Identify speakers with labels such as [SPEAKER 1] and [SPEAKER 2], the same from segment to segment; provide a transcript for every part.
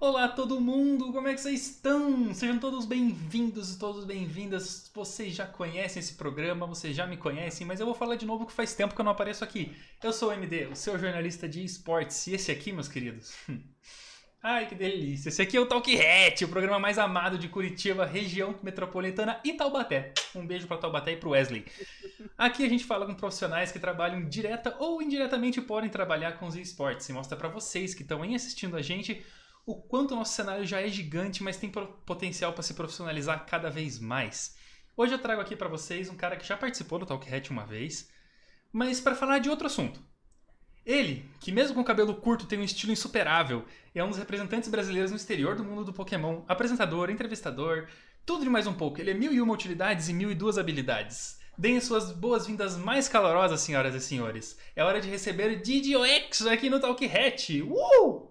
[SPEAKER 1] Olá todo mundo, como é que vocês estão? Sejam todos bem-vindos e todas bem-vindas. Vocês já conhecem esse programa, vocês já me conhecem, mas eu vou falar de novo que faz tempo que eu não apareço aqui. Eu sou o MD, o seu jornalista de esportes, e esse aqui, meus queridos. Ai, que delícia! Esse aqui é o Talk Hat, o programa mais amado de Curitiba, região metropolitana e Taubaté. Um beijo para Taubaté e pro Wesley. Aqui a gente fala com profissionais que trabalham direta ou indiretamente podem trabalhar com os esportes e mostra para vocês que estão aí assistindo a gente o quanto o nosso cenário já é gigante, mas tem potencial para se profissionalizar cada vez mais. Hoje eu trago aqui para vocês um cara que já participou do Talk Hat uma vez, mas para falar de outro assunto. Ele, que mesmo com cabelo curto tem um estilo insuperável, é um dos representantes brasileiros no exterior do mundo do Pokémon, apresentador, entrevistador, tudo de mais um pouco. Ele é mil e uma utilidades e mil e duas habilidades. Deem suas boas-vindas mais calorosas, senhoras e senhores. É hora de receber Didio X aqui no Talk Hat. Uh!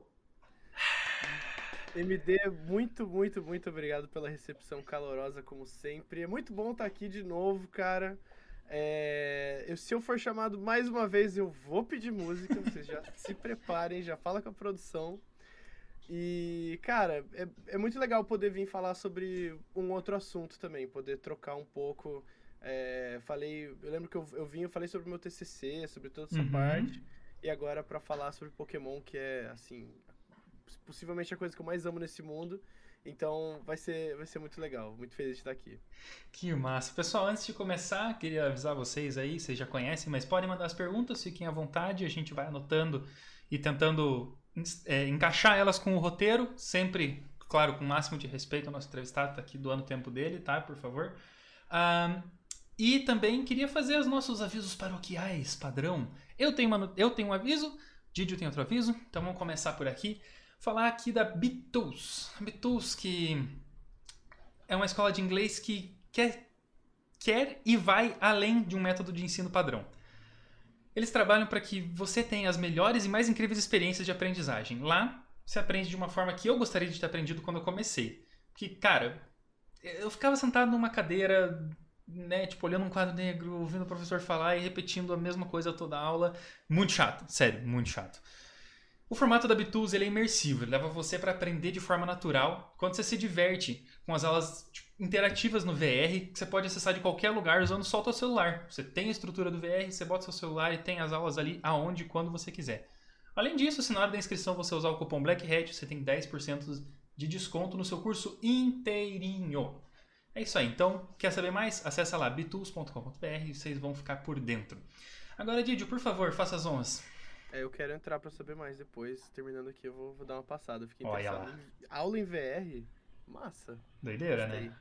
[SPEAKER 2] MD, muito, muito, muito obrigado pela recepção calorosa, como sempre. É muito bom estar aqui de novo, cara. É, eu, se eu for chamado mais uma vez, eu vou pedir música. Vocês já se preparem, já fala com a produção. E, cara, é, é muito legal poder vir falar sobre um outro assunto também, poder trocar um pouco. É, falei, eu lembro que eu, eu vim, eu falei sobre o meu TCC, sobre toda essa uhum. parte. E agora para falar sobre Pokémon, que é, assim, possivelmente a coisa que eu mais amo nesse mundo. Então vai ser, vai ser muito legal, muito feliz de estar aqui.
[SPEAKER 1] Que massa. Pessoal, antes de começar, queria avisar vocês aí, vocês já conhecem, mas podem mandar as perguntas, fiquem à vontade, a gente vai anotando e tentando é, encaixar elas com o roteiro, sempre, claro, com o máximo de respeito ao nosso entrevistado, tá aqui doando o tempo dele, tá? Por favor. Um, e também queria fazer os nossos avisos paroquiais, padrão. Eu tenho, uma, eu tenho um aviso, Didio tem outro aviso, então vamos começar por aqui falar aqui da Bitools. Bitools que é uma escola de inglês que quer, quer e vai além de um método de ensino padrão. Eles trabalham para que você tenha as melhores e mais incríveis experiências de aprendizagem. Lá, você aprende de uma forma que eu gostaria de ter aprendido quando eu comecei. Que, cara, eu ficava sentado numa cadeira, né, tipo, olhando um quadro negro, ouvindo o professor falar e repetindo a mesma coisa toda a aula. Muito chato, sério, muito chato. O formato da Bitools ele é imersivo, ele leva você para aprender de forma natural, quando você se diverte com as aulas tipo, interativas no VR, que você pode acessar de qualquer lugar usando só o seu celular. Você tem a estrutura do VR, você bota seu celular e tem as aulas ali aonde e quando você quiser. Além disso, se na hora da inscrição você usar o cupom BLACKHAT, você tem 10% de desconto no seu curso inteirinho. É isso aí. Então, quer saber mais? Acesse lá bitools.com.br e vocês vão ficar por dentro. Agora, Didio, por favor, faça as honras.
[SPEAKER 2] É, eu quero entrar para saber mais depois. Terminando aqui, eu vou, vou dar uma passada. Fiquei Olha interessado. Lá. Aula em VR? Massa.
[SPEAKER 1] Doideira, né?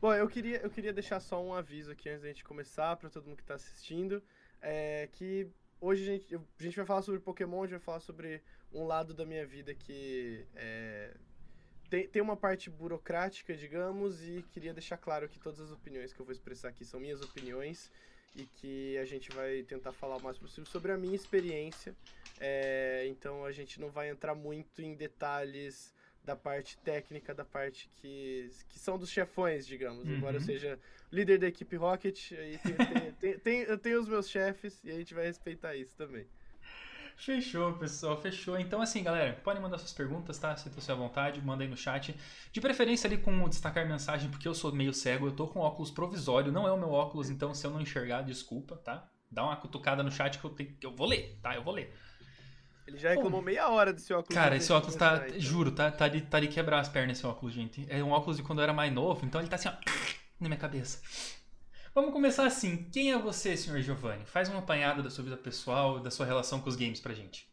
[SPEAKER 2] Bom, eu queria, eu queria deixar só um aviso aqui antes da gente começar, para todo mundo que está assistindo. É que hoje a gente, a gente vai falar sobre Pokémon, a gente vai falar sobre um lado da minha vida que é, tem, tem uma parte burocrática, digamos, e queria deixar claro que todas as opiniões que eu vou expressar aqui são minhas opiniões e que a gente vai tentar falar o mais possível sobre a minha experiência. É, então a gente não vai entrar muito em detalhes da parte técnica, da parte que, que são dos chefões, digamos. Uhum. Embora eu seja líder da equipe Rocket, aí tem, tem, tem, eu tenho os meus chefes e a gente vai respeitar isso também.
[SPEAKER 1] Fechou, pessoal, fechou. Então, assim, galera, podem mandar suas perguntas, tá? Sinta-se à vontade, manda aí no chat. De preferência ali com destacar mensagem, porque eu sou meio cego, eu tô com óculos provisório, não é o meu óculos, então se eu não enxergar, desculpa, tá? Dá uma cutucada no chat que eu, tenho, eu vou ler, tá? Eu vou ler.
[SPEAKER 2] Ele já reclamou meia hora desse óculos.
[SPEAKER 1] Cara, esse óculos tá, então. juro, tá, tá, de, tá de quebrar as pernas esse óculos, gente. É um óculos de quando eu era mais novo, então ele tá assim, ó, na minha cabeça. Vamos começar assim. Quem é você, senhor Giovanni? Faz uma apanhada da sua vida pessoal e da sua relação com os games pra gente.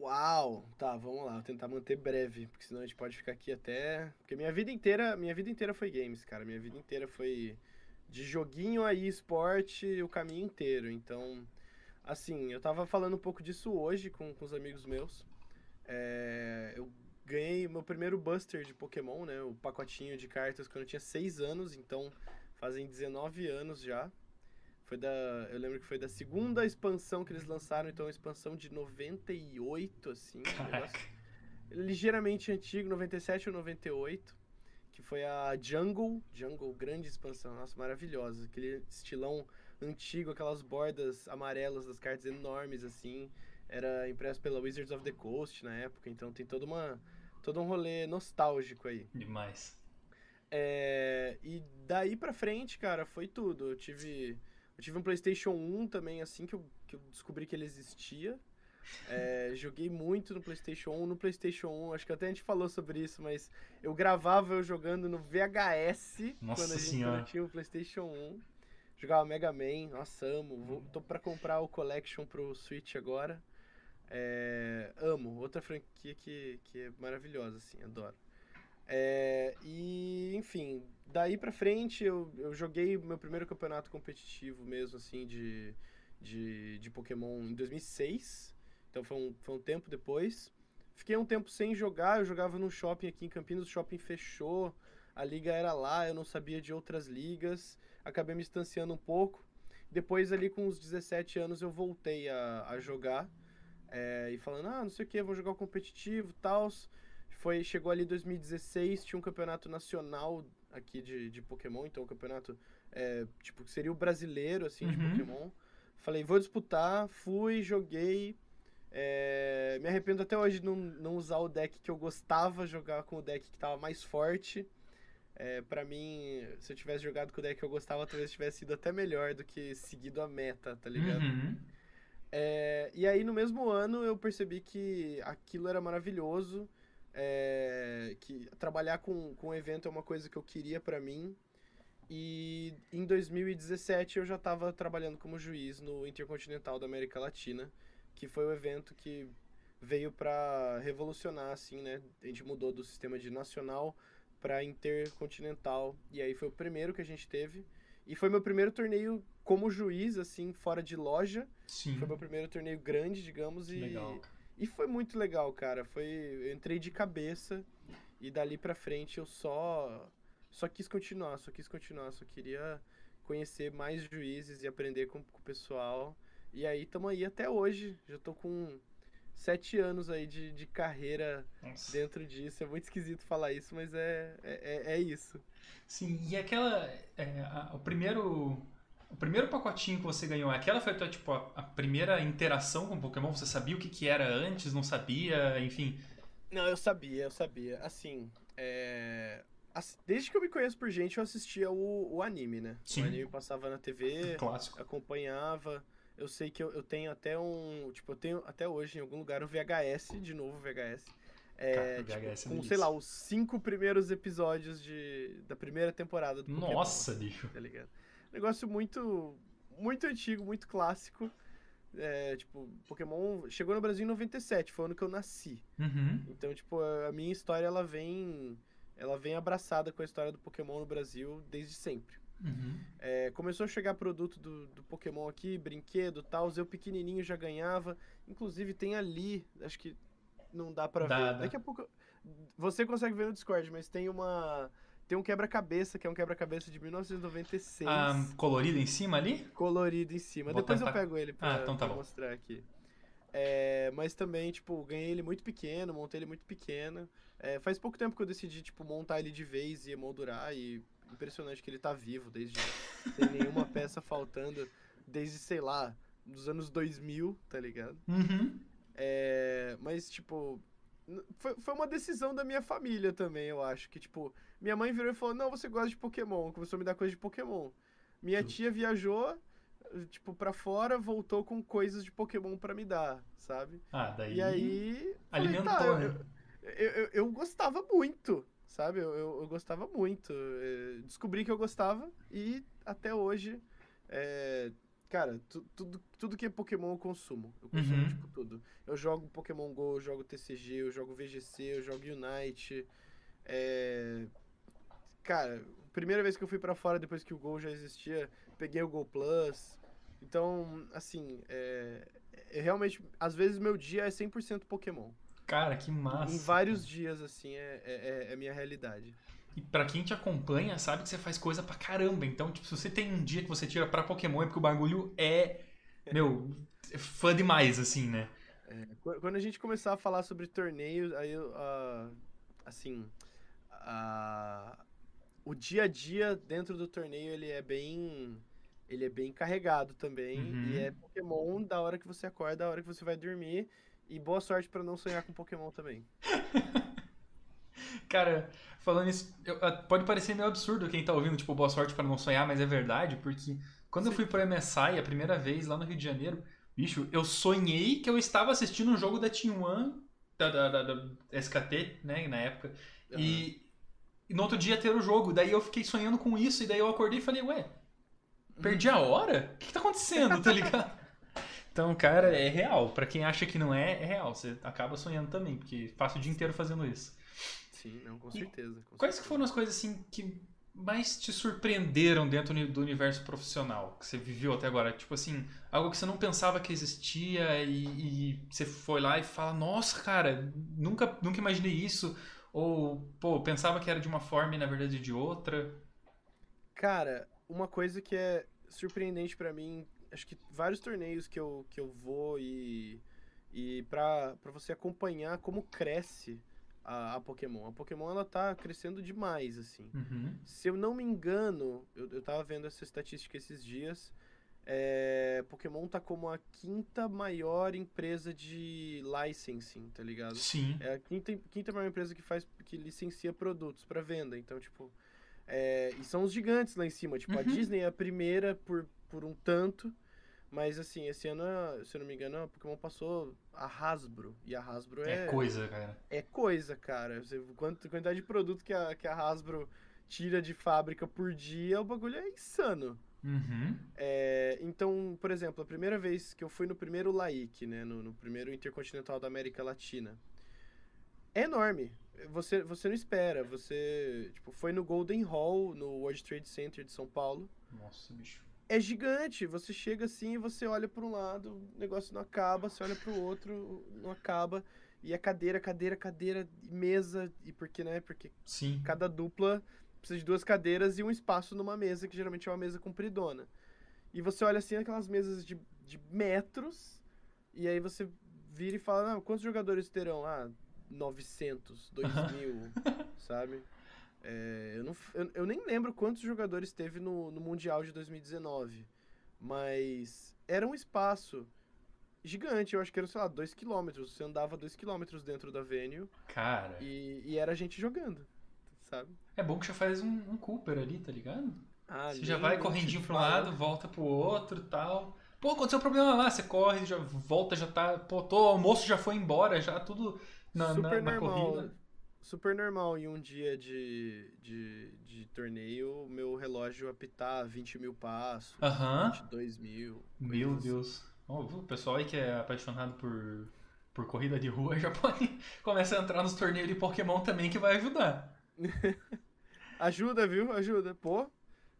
[SPEAKER 2] Uau! Tá, vamos lá, vou tentar manter breve, porque senão a gente pode ficar aqui até. Porque minha vida inteira, minha vida inteira foi games, cara. Minha vida inteira foi de joguinho a esporte o caminho inteiro. Então, assim, eu tava falando um pouco disso hoje com, com os amigos meus. É, eu ganhei meu primeiro Buster de Pokémon, né? O pacotinho de cartas quando eu tinha 6 anos, então fazem 19 anos já. Foi da. Eu lembro que foi da segunda expansão que eles lançaram, então expansão de 98, assim. Um ligeiramente antigo, 97 ou 98. Que foi a Jungle. Jungle, grande expansão, nossa, maravilhosa. Aquele estilão antigo, aquelas bordas amarelas das cartas enormes, assim. Era impresso pela Wizards of the Coast na época, então tem toda uma todo um rolê nostálgico aí.
[SPEAKER 1] Demais.
[SPEAKER 2] É, e daí pra frente, cara, foi tudo. Eu tive, eu tive um PlayStation 1 também, assim que eu, que eu descobri que ele existia. É, joguei muito no PlayStation 1. No PlayStation 1, acho que até a gente falou sobre isso, mas eu gravava eu jogando no VHS
[SPEAKER 1] Nossa
[SPEAKER 2] quando a gente
[SPEAKER 1] senhora.
[SPEAKER 2] tinha o PlayStation 1. Jogava Mega Man, nossa, amo. Vou, tô pra comprar o Collection pro Switch agora. É, amo, outra franquia que, que é maravilhosa, assim, adoro. É, e, enfim, daí pra frente eu, eu joguei meu primeiro campeonato competitivo mesmo, assim, de, de, de Pokémon em 2006. Então foi um, foi um tempo depois. Fiquei um tempo sem jogar, eu jogava num shopping aqui em Campinas, o shopping fechou, a liga era lá, eu não sabia de outras ligas, acabei me distanciando um pouco. Depois, ali com os 17 anos, eu voltei a, a jogar. é, e falando, ah, não sei o que, vou jogar o competitivo e tal. Foi, chegou ali 2016, tinha um campeonato nacional aqui de, de Pokémon, então o campeonato, é, tipo, que seria o brasileiro, assim, de
[SPEAKER 1] Uhum.
[SPEAKER 2] Pokémon. Falei, vou disputar, fui, joguei. É, me arrependo até hoje de não, não usar o deck que eu gostava, jogar com o deck que tava mais forte. É, para mim, se eu tivesse jogado com o deck que eu gostava, talvez tivesse sido até melhor do que seguido a meta, tá ligado?
[SPEAKER 1] Uhum.
[SPEAKER 2] É, e aí, no mesmo ano, eu percebi que aquilo era maravilhoso, é, que trabalhar com, com evento é uma coisa que eu queria pra mim. E em 2017 eu já estava trabalhando como juiz no Intercontinental da América Latina, que foi o evento que veio pra revolucionar, assim, né? A gente mudou do sistema de nacional pra intercontinental, e aí foi o primeiro que a gente teve. E foi meu primeiro torneio como juiz, assim, fora de loja.
[SPEAKER 1] Sim.
[SPEAKER 2] Foi meu primeiro torneio grande, digamos, e,
[SPEAKER 1] Legal.
[SPEAKER 2] E foi muito legal, cara. Foi, eu entrei de cabeça e dali pra frente eu só só quis continuar, só quis continuar, só queria conhecer mais juízes e aprender com, com o pessoal. E aí tamo aí até hoje. Já tô com sete anos aí de, de carreira
[SPEAKER 1] Nossa.
[SPEAKER 2] dentro disso. É muito esquisito falar isso, mas é, é, é- é isso.
[SPEAKER 1] Sim, e aquela. é, a- o primeiro. O primeiro pacotinho que você ganhou, aquela foi a tua, tipo, a, a primeira interação com Pokémon? Você sabia o que, que era antes, não sabia, enfim.
[SPEAKER 2] Não, eu sabia, eu sabia. Assim, é... Desde que eu me conheço por gente, eu assistia o, o anime, né?
[SPEAKER 1] Sim.
[SPEAKER 2] O anime passava na TV,
[SPEAKER 1] Clássico.
[SPEAKER 2] acompanhava. Eu sei que eu, eu tenho até um. Tipo, eu tenho até hoje em algum lugar um VHS, de novo VHS. É,
[SPEAKER 1] Cara,
[SPEAKER 2] tipo,
[SPEAKER 1] VHS é
[SPEAKER 2] com, sei lá, os cinco primeiros episódios de, da primeira temporada do Pokémon.
[SPEAKER 1] Nossa, bicho.
[SPEAKER 2] Tá ligado? Negócio muito. Muito antigo, muito clássico. É, tipo, Pokémon chegou no Brasil em 97, foi o ano que eu nasci.
[SPEAKER 1] Uhum.
[SPEAKER 2] Então, tipo, a minha história ela vem ela vem abraçada com a história do Pokémon no Brasil desde sempre.
[SPEAKER 1] Uhum.
[SPEAKER 2] É, começou a chegar produto do, do Pokémon aqui, brinquedo e tal, eu pequenininho já ganhava. Inclusive tem ali, acho que não dá pra
[SPEAKER 1] Dá,
[SPEAKER 2] ver.
[SPEAKER 1] dá.
[SPEAKER 2] Daqui a pouco você consegue ver no Discord, mas tem uma tem um quebra-cabeça, que é um quebra-cabeça de 1996,
[SPEAKER 1] Ah, colorido em cima ali?
[SPEAKER 2] colorido em cima.
[SPEAKER 1] Vou
[SPEAKER 2] Depois eu
[SPEAKER 1] tentar-
[SPEAKER 2] pego ele pra,
[SPEAKER 1] Ah, então tá
[SPEAKER 2] pra mostrar aqui. É, mas também, tipo, ganhei ele muito pequeno, montei ele muito pequeno. É, faz pouco tempo que eu decidi, tipo, montar ele de vez e emoldurar e impressionante que ele tá vivo desde sem nenhuma peça faltando desde, sei lá, dos anos 2000, tá ligado?
[SPEAKER 1] Uhum.
[SPEAKER 2] É, mas, tipo, foi, foi uma decisão da minha família também, eu acho. Que, tipo, minha mãe virou e falou: Não, você gosta de Pokémon. Começou a me dar coisa de Pokémon. Minha tia viajou, tipo, pra fora, voltou com coisas de Pokémon pra me dar, sabe?
[SPEAKER 1] Ah, daí.
[SPEAKER 2] E aí. falei,
[SPEAKER 1] Alimentou,
[SPEAKER 2] tá, eu,
[SPEAKER 1] né?
[SPEAKER 2] eu, eu, eu gostava muito, sabe? Eu, eu, eu gostava muito. É, Descobri que eu gostava e até hoje. é, cara, tu- tudo, tudo que é Pokémon eu consumo. Eu consumo,
[SPEAKER 1] Uhum.
[SPEAKER 2] tipo, tudo. Eu jogo Pokémon GO, eu jogo TCG, eu jogo VGC, eu jogo Unite. É... Cara, primeira vez que eu fui pra fora depois que o Go já existia, peguei o Go Plus. Então, assim, é, é realmente, às vezes meu dia é 100% Pokémon.
[SPEAKER 1] Cara, que massa.
[SPEAKER 2] em vários dias, assim, é, é, é- é minha realidade.
[SPEAKER 1] E pra quem te acompanha, sabe que você faz coisa pra caramba. Então, tipo, se você tem um dia que você tira pra Pokémon, é porque o bagulho é. Meu, é fã demais, assim, né?
[SPEAKER 2] Qu- Quando a gente começar a falar sobre torneios, aí, eu, ah, assim, ah, o dia a dia dentro do torneio, ele é bem, ele é bem carregado também,
[SPEAKER 1] Uhum.
[SPEAKER 2] e é Pokémon da hora que você acorda, da hora que você vai dormir, e boa sorte pra não sonhar com Pokémon também.
[SPEAKER 1] Cara, falando isso, eu, ah, pode parecer meio absurdo quem tá ouvindo, tipo, boa sorte para não sonhar, mas é verdade, porque quando Sim. eu fui pro MSI a primeira vez lá no Rio de Janeiro, bicho, eu sonhei que eu estava assistindo um jogo da Team One, da, da, da, da SKT, né, na época, uhum. e, e, no outro dia ter o jogo. Daí eu fiquei sonhando com isso, e daí eu acordei e falei, ué, perdi a hora? O que, que tá acontecendo, tá ligado? Então, cara, é real. Para quem acha que não é, é real. Você acaba sonhando também, porque passa o dia inteiro fazendo isso.
[SPEAKER 2] Sim, não, com certeza. Com
[SPEAKER 1] quais
[SPEAKER 2] certeza.
[SPEAKER 1] foram as coisas assim que mais te surpreenderam dentro do universo profissional que você viveu até agora? Tipo assim, algo que você não pensava que existia e, e você foi lá e fala, nossa, cara, nunca, nunca imaginei isso. Ou, pô, pensava que era de uma forma e na verdade de outra.
[SPEAKER 2] Cara, uma coisa que é surpreendente para mim acho que vários torneios que eu, que eu vou e, e para você acompanhar como cresce a, a, Pokémon. A Pokémon ela tá crescendo demais, assim.
[SPEAKER 1] Uhum.
[SPEAKER 2] Se eu não me engano, eu, eu tava vendo essa estatística esses dias. É, Pokémon tá como a quinta maior empresa de licensing, tá ligado?
[SPEAKER 1] Sim.
[SPEAKER 2] É a quinta, quinta maior empresa que faz que licencia produtos para venda. Então, tipo, é, e são os gigantes lá em cima. Tipo, uhum. a Disney é a primeira por, por um tanto. Mas assim, esse ano, se eu não me engano, a Pokémon passou a Hasbro. E a Hasbro é.
[SPEAKER 1] É coisa, cara.
[SPEAKER 2] É coisa, cara. Você, quanto, quantidade de produto que a, que a Hasbro tira de fábrica por dia, o bagulho é insano.
[SPEAKER 1] Uhum.
[SPEAKER 2] É, então, por exemplo, a primeira vez que eu fui no primeiro LAIC, né? No, no primeiro Intercontinental da América Latina. É enorme. Você, você não espera. Você tipo, foi no Golden Hall, no World Trade Center de São Paulo.
[SPEAKER 1] Nossa, bicho
[SPEAKER 2] é gigante. Você chega assim e você olha para um lado, o negócio não acaba, você olha para o outro, não acaba. E é cadeira, cadeira, cadeira, mesa. E porque, né? Porque
[SPEAKER 1] Sim.
[SPEAKER 2] cada dupla precisa de duas cadeiras e um espaço numa mesa, que geralmente é uma mesa compridona. E você olha assim aquelas mesas de, de metros, e aí você vira e fala, não, quantos jogadores terão? Ah, 900, 2000, sabe? É, eu, não, eu, eu, nem lembro quantos jogadores teve no, no Mundial de 2019, mas era um espaço gigante, eu acho que era, sei lá, 2 km. Você andava 2 km dentro da venue.
[SPEAKER 1] Cara.
[SPEAKER 2] E, e, era gente jogando, sabe?
[SPEAKER 1] É bom que já faz um, um Cooper ali, tá ligado?
[SPEAKER 2] Ah,
[SPEAKER 1] você já vai correndinho pro lado, volta pro outro tal. Pô, aconteceu um problema lá, você corre, já volta, já tá. Pô, tô, o almoço já foi embora, já tudo na,
[SPEAKER 2] Super
[SPEAKER 1] na, na
[SPEAKER 2] normal. corrida super normal em um dia de, de, de torneio, meu relógio apitar 20 mil passos,
[SPEAKER 1] uhum.
[SPEAKER 2] 22 mil.
[SPEAKER 1] Meu assim. Deus. Oh, o pessoal aí que é apaixonado por, por corrida de rua já pode começar a entrar nos torneios de Pokémon também, que vai ajudar.
[SPEAKER 2] Ajuda, viu? Ajuda. Pô,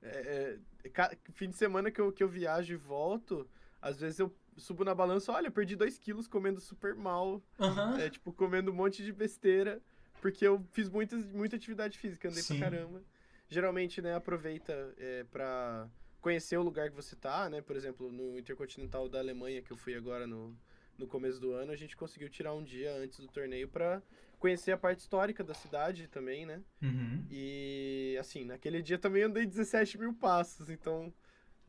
[SPEAKER 2] é, é, fim de semana que eu, que eu viajo e volto, às vezes eu subo na balança, olha, perdi 2 quilos comendo super mal.
[SPEAKER 1] Uhum.
[SPEAKER 2] É, tipo, comendo um monte de besteira. Porque eu fiz muita, muita atividade física, andei Sim. pra caramba. Geralmente, né, aproveita é, pra conhecer o lugar que você tá, né? Por exemplo, no Intercontinental da Alemanha, que eu fui agora no, no começo do ano, a gente conseguiu tirar um dia antes do torneio para conhecer a parte histórica da cidade também, né?
[SPEAKER 1] Uhum.
[SPEAKER 2] E, assim, naquele dia também andei 17 mil passos, então,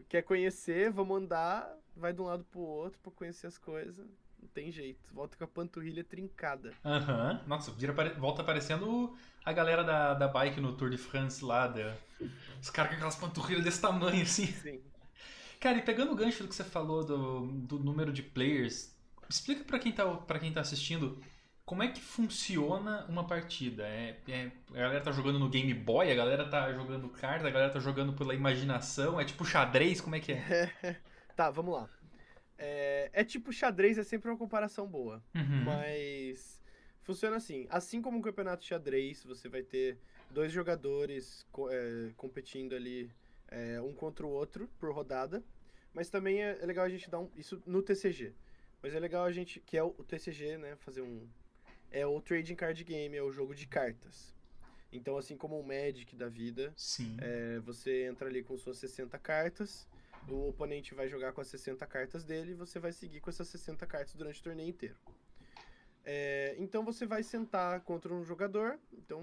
[SPEAKER 2] quer conhecer, vamos andar, vai de um lado pro outro para conhecer as coisas. Não tem jeito. Volta com a panturrilha trincada.
[SPEAKER 1] Aham. Uhum. Nossa, volta aparecendo a galera da, da bike no Tour de France lá. Da... Os caras com aquelas panturrilhas desse tamanho, assim.
[SPEAKER 2] Sim.
[SPEAKER 1] Cara, e pegando o gancho do que você falou do, do número de players, explica para quem, tá, pra quem tá assistindo como é que funciona uma partida? É, é, a galera tá jogando no Game Boy, a galera tá jogando carta, a galera tá jogando pela imaginação, é tipo xadrez, como é que
[SPEAKER 2] é? tá, vamos lá. É, é tipo xadrez, é sempre uma comparação boa.
[SPEAKER 1] Uhum.
[SPEAKER 2] Mas funciona assim. Assim como um campeonato xadrez, você vai ter dois jogadores é, competindo ali é, um contra o outro por rodada. Mas também é, é, legal a gente dar um. Isso no TCG. Mas é legal a gente. Que é o, o TCG, né? Fazer um. É o Trading Card Game, é o jogo de cartas. Então, assim como o Magic da vida, é, você entra ali com suas 60 cartas o oponente vai jogar com as 60 cartas dele e você vai seguir com essas 60 cartas durante o torneio inteiro. É, então você vai sentar contra um jogador, então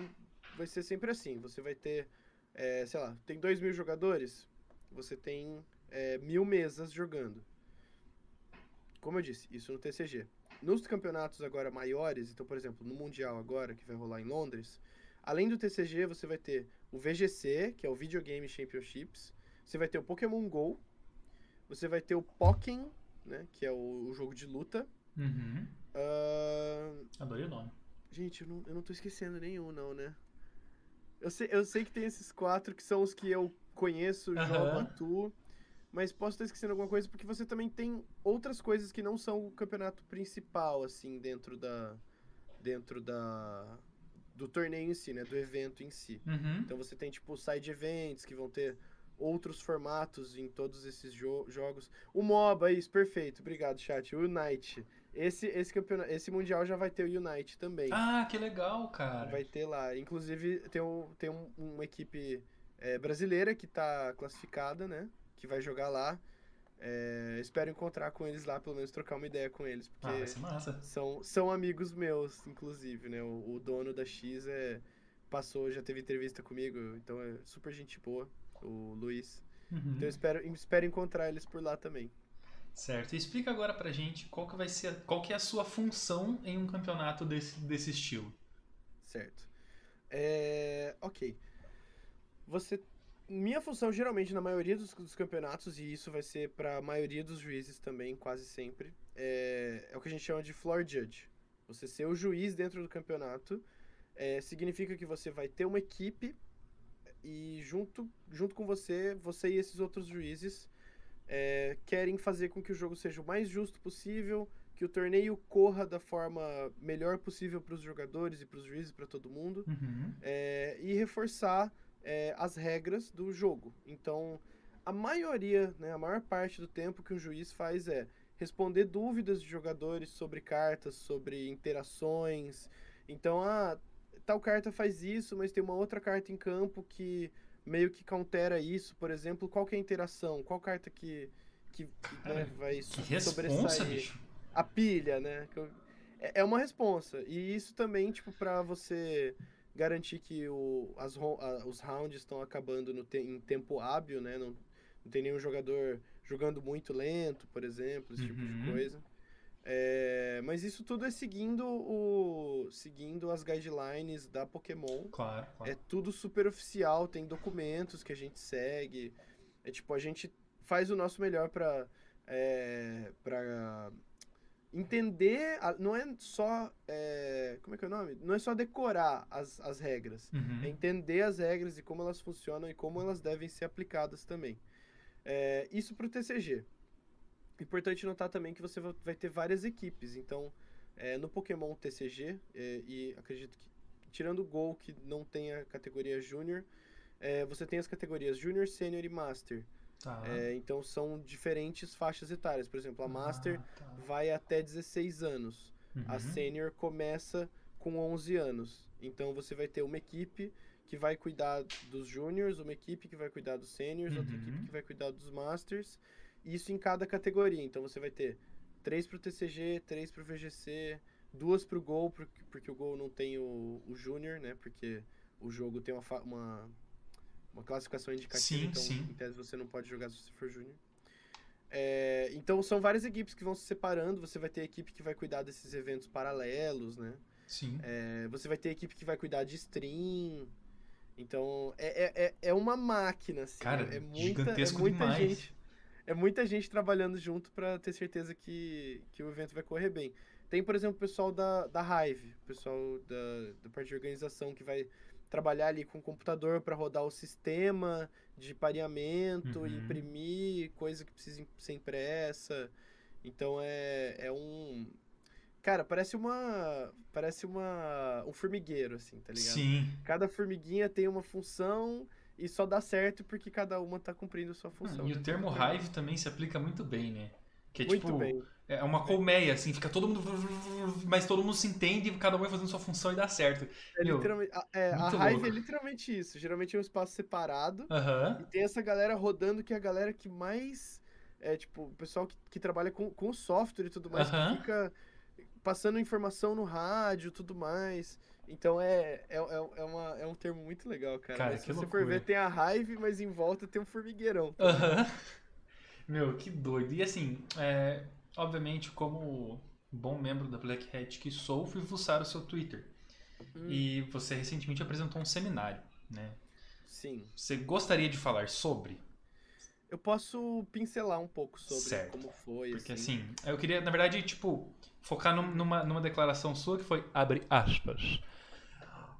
[SPEAKER 2] vai ser sempre assim. Você vai ter, é, sei lá, tem 2 mil jogadores, você tem é, mil mesas jogando. Como eu disse, isso no TCG. Nos campeonatos agora maiores, então, por exemplo, no Mundial agora, que vai rolar em Londres, Além do TCG, você vai ter o VGC, que é o Video Game Championships. Você vai ter o Pokémon GO. Você vai ter o Pokken, né? Que é o, o jogo de luta.
[SPEAKER 1] Uhum.
[SPEAKER 2] Uh,
[SPEAKER 1] Adorei o nome.
[SPEAKER 2] Gente, eu não, eu não tô esquecendo nenhum, não, né? Eu sei, eu sei que tem esses quatro que são os que eu conheço,
[SPEAKER 1] Aham.
[SPEAKER 2] jogo, atuo. Mas posso estar esquecendo alguma coisa porque você também tem outras coisas que não são o campeonato principal, assim, dentro da. Dentro da. Do torneio em si, né? Do evento em si.
[SPEAKER 1] Uhum.
[SPEAKER 2] Então você tem, tipo, side events que vão ter outros formatos em todos esses jo- jogos. O MOBA, isso, perfeito. Obrigado, chat. O Unite. Esse, esse, campeonato, esse Mundial já vai ter o Unite também.
[SPEAKER 1] Ah, que legal, cara.
[SPEAKER 2] Vai ter lá. Inclusive, tem, um, tem um- uma equipe é, brasileira que tá classificada, né? Que vai jogar lá. É, espero encontrar com eles lá, pelo menos trocar uma ideia com eles.
[SPEAKER 1] Ah, vai
[SPEAKER 2] Porque
[SPEAKER 1] ser massa.
[SPEAKER 2] são, são amigos meus, inclusive, né? O, o dono da X é, passou, já teve entrevista comigo, então é super gente boa, o Luiz.
[SPEAKER 1] Uhum.
[SPEAKER 2] Então eu espero, espero encontrar eles por lá também.
[SPEAKER 1] Certo. E explica agora pra gente qual que vai ser, qual que é a sua função em um campeonato desse, desse estilo.
[SPEAKER 2] Certo. É, ok. Você. Minha função, geralmente, na maioria dos, dos campeonatos, e isso vai ser para a maioria dos juízes também, quase sempre, é, é o que a gente chama de floor judge. Você ser o juiz dentro do campeonato é, significa que você vai ter uma equipe e junto, junto com você, você e esses outros juízes é, querem fazer com que o jogo seja o mais justo possível, que o torneio corra da forma melhor possível para os jogadores e para os juízes, para todo mundo,
[SPEAKER 1] Uhum.
[SPEAKER 2] é, e reforçar é, as regras do jogo. Então, a maioria, né, a maior parte do tempo que um juiz faz é responder dúvidas de jogadores sobre cartas, sobre interações. Então, ah, tal carta faz isso, mas tem uma outra carta em campo que meio que countera isso, por exemplo, qual que é a interação? Qual carta que, que
[SPEAKER 1] Cara,
[SPEAKER 2] né, vai
[SPEAKER 1] Que responsa,
[SPEAKER 2] sobressair?
[SPEAKER 1] bicho.
[SPEAKER 2] a pilha, né? É é uma responsa. E isso também, tipo, pra você garantir que o, as, a- os rounds estão acabando no te- em tempo hábil, né? Não, não tem nenhum jogador jogando muito lento, por exemplo, esse tipo de
[SPEAKER 1] Uhum.
[SPEAKER 2] coisa. É, mas isso tudo é seguindo o seguindo as guidelines da Pokémon.
[SPEAKER 1] Claro, claro.
[SPEAKER 2] É tudo super oficial, tem documentos que a gente segue. É tipo, a gente faz o nosso melhor pra, é, pra entender. a- não é só. é, como é que é o nome? Não é só decorar as, as regras.
[SPEAKER 1] Uhum.
[SPEAKER 2] É entender as regras e como elas funcionam e como elas devem ser aplicadas também. É, isso pro TCG. Importante notar também que você va- vai ter várias equipes. Então, é, no Pokémon TCG, é, e acredito que, tirando o Gol, que não tem a categoria Júnior, é, você tem as categorias Júnior, Sênior e Master.
[SPEAKER 1] Tá.
[SPEAKER 2] É, então, são diferentes faixas etárias. Por exemplo, a Master
[SPEAKER 1] Ah, tá.
[SPEAKER 2] vai até 16 anos. A
[SPEAKER 1] Uhum.
[SPEAKER 2] Sênior começa com 11 anos. Então você vai ter uma equipe que vai cuidar dos júniors, uma equipe que vai cuidar dos sêniors, outra
[SPEAKER 1] Uhum.
[SPEAKER 2] equipe que vai cuidar dos masters. Isso em cada categoria. Então você vai ter três pro TCG, três pro VGC, duas pro Gol, porque, porque o Gol não tem o, o júnior, né? Porque o jogo tem uma, uma, uma classificação indicativa,
[SPEAKER 1] Sim,
[SPEAKER 2] então
[SPEAKER 1] sim.
[SPEAKER 2] em tese você não pode jogar se você for júnior. É, então são várias equipes que vão se separando. Você vai ter equipe que vai cuidar desses eventos paralelos, né?
[SPEAKER 1] Sim.
[SPEAKER 2] É, você vai ter equipe que vai cuidar de stream. Então é, é, é- é uma máquina, assim.
[SPEAKER 1] Cara,
[SPEAKER 2] é muita,
[SPEAKER 1] gigantesco
[SPEAKER 2] é muita
[SPEAKER 1] demais.
[SPEAKER 2] gente. É muita gente trabalhando junto pra ter certeza que, que o evento vai correr bem. Tem, por exemplo, o pessoal da, da Hive, o pessoal da, da parte de organização que vai trabalhar ali com o computador para rodar o sistema de pareamento,
[SPEAKER 1] Uhum.
[SPEAKER 2] imprimir coisa que precisa ser impressa. Então é, é um. Cara, parece uma. Parece uma. um formigueiro, assim, tá ligado?
[SPEAKER 1] Sim.
[SPEAKER 2] Cada formiguinha tem uma função e só dá certo porque cada uma tá cumprindo sua função.
[SPEAKER 1] E o
[SPEAKER 2] né?
[SPEAKER 1] termo hive também se aplica muito bem, né? Que é
[SPEAKER 2] Muito
[SPEAKER 1] tipo,
[SPEAKER 2] bem.
[SPEAKER 1] é uma colmeia, assim, fica todo mundo. Mas todo mundo se entende, cada um vai fazendo sua função e dá certo.
[SPEAKER 2] É
[SPEAKER 1] Meu,
[SPEAKER 2] a, é, a Hive
[SPEAKER 1] louco.
[SPEAKER 2] é literalmente isso. Geralmente é um espaço separado.
[SPEAKER 1] Aham.
[SPEAKER 2] E tem essa galera rodando que é a galera que mais. É tipo, o pessoal que, que trabalha com, com software e tudo mais,
[SPEAKER 1] Aham.
[SPEAKER 2] que fica passando informação no rádio e tudo mais. Então é, é, é, é, uma, é um termo muito legal, cara.
[SPEAKER 1] Cara,
[SPEAKER 2] se você for ver, tem a Hive, mas em volta tem um formigueirão.
[SPEAKER 1] Aham. Meu, que doido. E assim, é, obviamente, como bom membro da Black Hat que sou, fui fuçar o seu Twitter. Hum. E você recentemente apresentou um seminário, né?
[SPEAKER 2] Sim.
[SPEAKER 1] Você gostaria de falar sobre?
[SPEAKER 2] Eu posso pincelar um pouco sobre certo. como foi.
[SPEAKER 1] Porque assim. assim, eu queria, na verdade, tipo, focar numa, numa declaração sua que foi, abre aspas,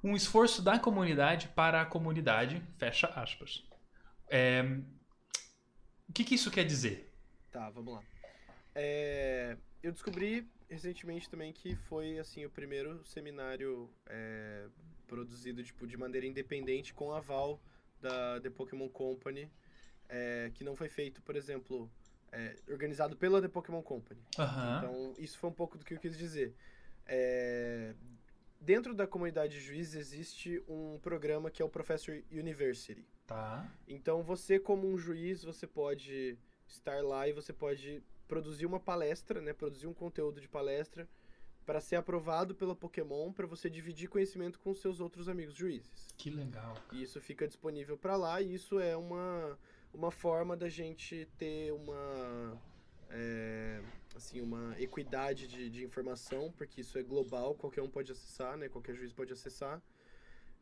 [SPEAKER 1] um esforço da comunidade para a comunidade, fecha aspas. É, o que, que isso quer dizer?
[SPEAKER 2] Tá, vamos lá. É, eu descobri recentemente também que foi assim o primeiro seminário é, produzido tipo, de maneira independente com aval da The Pokémon Company, é, que não foi feito, por exemplo, é, organizado pela The Pokémon Company.
[SPEAKER 1] Uhum.
[SPEAKER 2] Então, isso foi um pouco do que eu quis dizer. É, dentro da comunidade de juízes existe um programa que é o Professor University.
[SPEAKER 1] Tá.
[SPEAKER 2] Então, você como um juiz, você pode estar lá e você pode produzir uma palestra, né, produzir um conteúdo de palestra para ser aprovado pela Pokémon para você dividir conhecimento com seus outros amigos juízes.
[SPEAKER 1] Que legal.
[SPEAKER 2] E isso fica disponível para lá e isso é uma, uma forma da gente ter uma é, assim uma equidade de, de informação porque isso é global qualquer um pode acessar né qualquer juiz pode acessar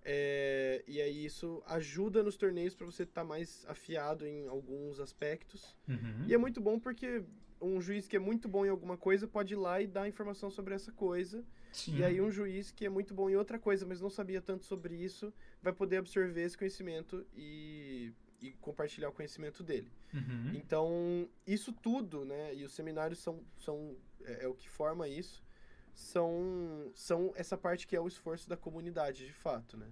[SPEAKER 2] é, e aí isso ajuda nos torneios para você estar tá mais afiado em alguns aspectos
[SPEAKER 1] uhum.
[SPEAKER 2] e é muito bom porque um juiz que é muito bom em alguma coisa pode ir lá e dar informação sobre essa coisa.
[SPEAKER 1] Sim.
[SPEAKER 2] E aí um juiz que é muito bom em outra coisa, mas não sabia tanto sobre isso, vai poder absorver esse conhecimento e, e compartilhar o conhecimento dele.
[SPEAKER 1] Uhum.
[SPEAKER 2] Então, isso tudo, né? E os seminários são, são é, é, o que forma isso, são, são essa parte que é o esforço da comunidade, de fato, né?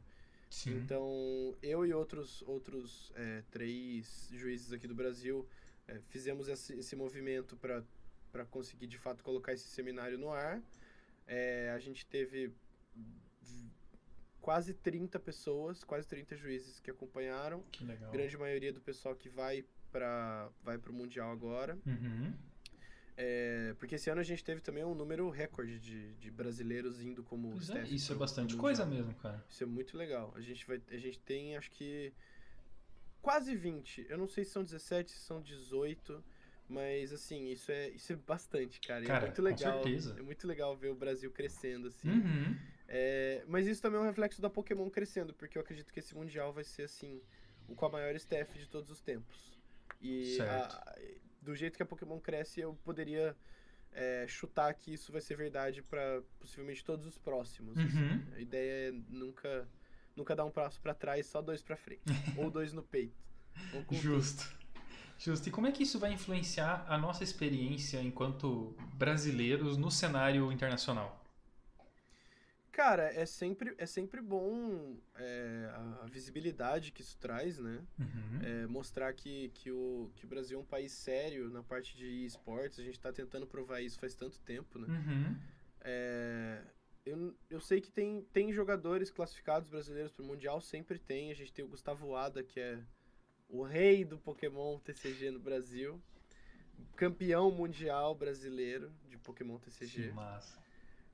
[SPEAKER 1] Sim.
[SPEAKER 2] Então, eu e outros, outros é, três juízes aqui do Brasil é, fizemos esse, esse movimento para conseguir de fato colocar esse seminário no ar. É, a gente teve quase 30 pessoas, quase 30 juízes que acompanharam.
[SPEAKER 1] Que legal.
[SPEAKER 2] Grande maioria do pessoal que vai para vai o Mundial agora.
[SPEAKER 1] Uhum.
[SPEAKER 2] É, porque esse ano a gente teve também um número recorde de, de brasileiros indo como
[SPEAKER 1] pois é, Isso é bastante coisa mesmo, cara.
[SPEAKER 2] Isso é muito legal. A gente, vai, a gente tem, acho que, quase 20. Eu não sei se são 17, se são 18. Mas, assim, isso é, isso é bastante, cara.
[SPEAKER 1] cara
[SPEAKER 2] é muito legal. É muito legal ver o Brasil crescendo, assim.
[SPEAKER 1] Uhum.
[SPEAKER 2] É, mas isso também é um reflexo da Pokémon crescendo, porque eu acredito que esse Mundial vai ser, assim, o com a maior staff de todos os tempos. E a, do jeito que a Pokémon cresce, eu poderia é, chutar que isso vai ser verdade para possivelmente todos os próximos.
[SPEAKER 1] Uhum.
[SPEAKER 2] Assim. A ideia é nunca nunca dar um passo para trás, só dois para frente. ou dois no peito.
[SPEAKER 1] Justo. Tudo. Justo. E como é que isso vai influenciar a nossa experiência enquanto brasileiros no cenário internacional?
[SPEAKER 2] Cara, é sempre, é sempre bom é, a, a, visibilidade que isso traz, né?
[SPEAKER 1] Uhum.
[SPEAKER 2] É, mostrar que, que, o, que o Brasil é um país sério na parte de esportes. A gente está tentando provar isso faz tanto tempo, né?
[SPEAKER 1] Uhum.
[SPEAKER 2] É, eu, eu sei que tem, tem jogadores classificados brasileiros para o Mundial, sempre tem. A gente tem o Gustavo Ada, que é o rei do Pokémon TCG no Brasil. Campeão mundial brasileiro de Pokémon TCG.
[SPEAKER 1] Que massa.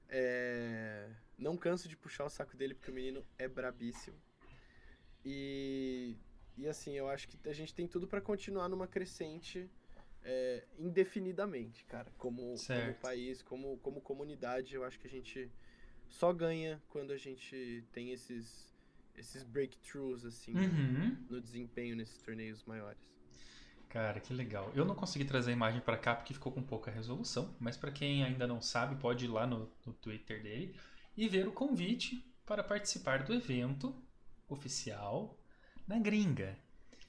[SPEAKER 2] É, não canso de puxar o saco dele, porque o menino é brabíssimo. E, e assim, eu acho que a gente tem tudo para continuar numa crescente é, indefinidamente, cara. Como, como país, como, como comunidade, eu acho que a gente só ganha quando a gente tem esses, esses breakthroughs, assim,
[SPEAKER 1] uhum.
[SPEAKER 2] no desempenho nesses torneios maiores.
[SPEAKER 1] Cara, que legal. Eu não consegui trazer a imagem para cá porque ficou com pouca resolução, mas para quem ainda não sabe, pode ir lá no, no Twitter dele e ver o convite para participar do evento oficial na gringa.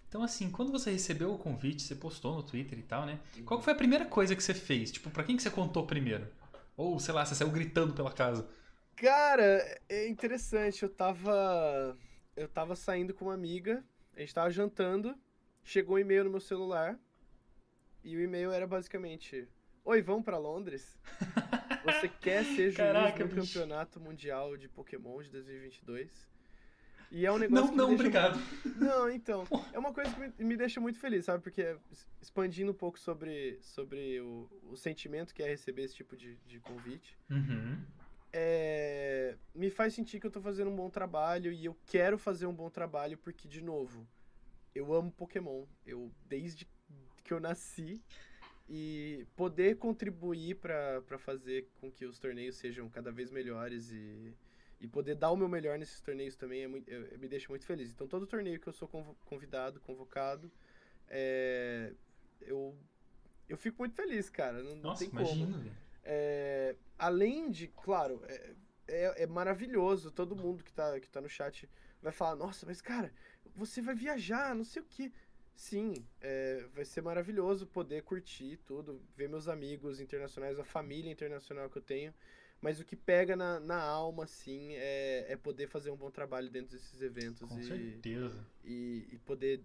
[SPEAKER 1] Então, assim, quando você recebeu o convite, você postou no Twitter e tal, né? Qual foi a primeira coisa que você fez? Tipo, pra quem que você contou primeiro? Ou, sei lá, você saiu gritando pela casa?
[SPEAKER 2] Cara, é interessante. Eu tava. Eu tava saindo com uma amiga, a gente tava jantando, chegou um e-mail no meu celular. E o e-mail era basicamente: Oi, vamos para Londres? Você quer ser juiz
[SPEAKER 1] Caraca,
[SPEAKER 2] no bicho. campeonato mundial de Pokémon de 2022? E é um negócio
[SPEAKER 1] não, não, obrigado.
[SPEAKER 2] Muito... Não, então. É uma coisa que me deixa muito feliz, sabe? Porque expandindo um pouco sobre, sobre o, o sentimento que é receber esse tipo de, de convite.
[SPEAKER 1] Uhum
[SPEAKER 2] é, me faz sentir que eu tô fazendo um bom trabalho e eu quero fazer um bom trabalho porque, de novo, eu amo Pokémon. Eu, desde que eu nasci, e poder contribuir para fazer com que os torneios sejam cada vez melhores e, e poder dar o meu melhor nesses torneios também é muito, eu, me deixa muito feliz. Então, todo torneio que eu sou convidado, convocado, é, eu, eu fico muito feliz, cara. Não,
[SPEAKER 1] Nossa,
[SPEAKER 2] não tem
[SPEAKER 1] imagino,
[SPEAKER 2] como. É, além de, claro, é, é, é, maravilhoso. Todo mundo que tá, que tá no chat vai falar: Nossa, mas cara, você vai viajar, não sei o que. Sim, é, vai ser maravilhoso poder curtir tudo, ver meus amigos internacionais, a família internacional que eu tenho. Mas o que pega na, na alma, assim, é, é poder fazer um bom trabalho dentro desses eventos.
[SPEAKER 1] Com
[SPEAKER 2] e,
[SPEAKER 1] certeza.
[SPEAKER 2] E, e poder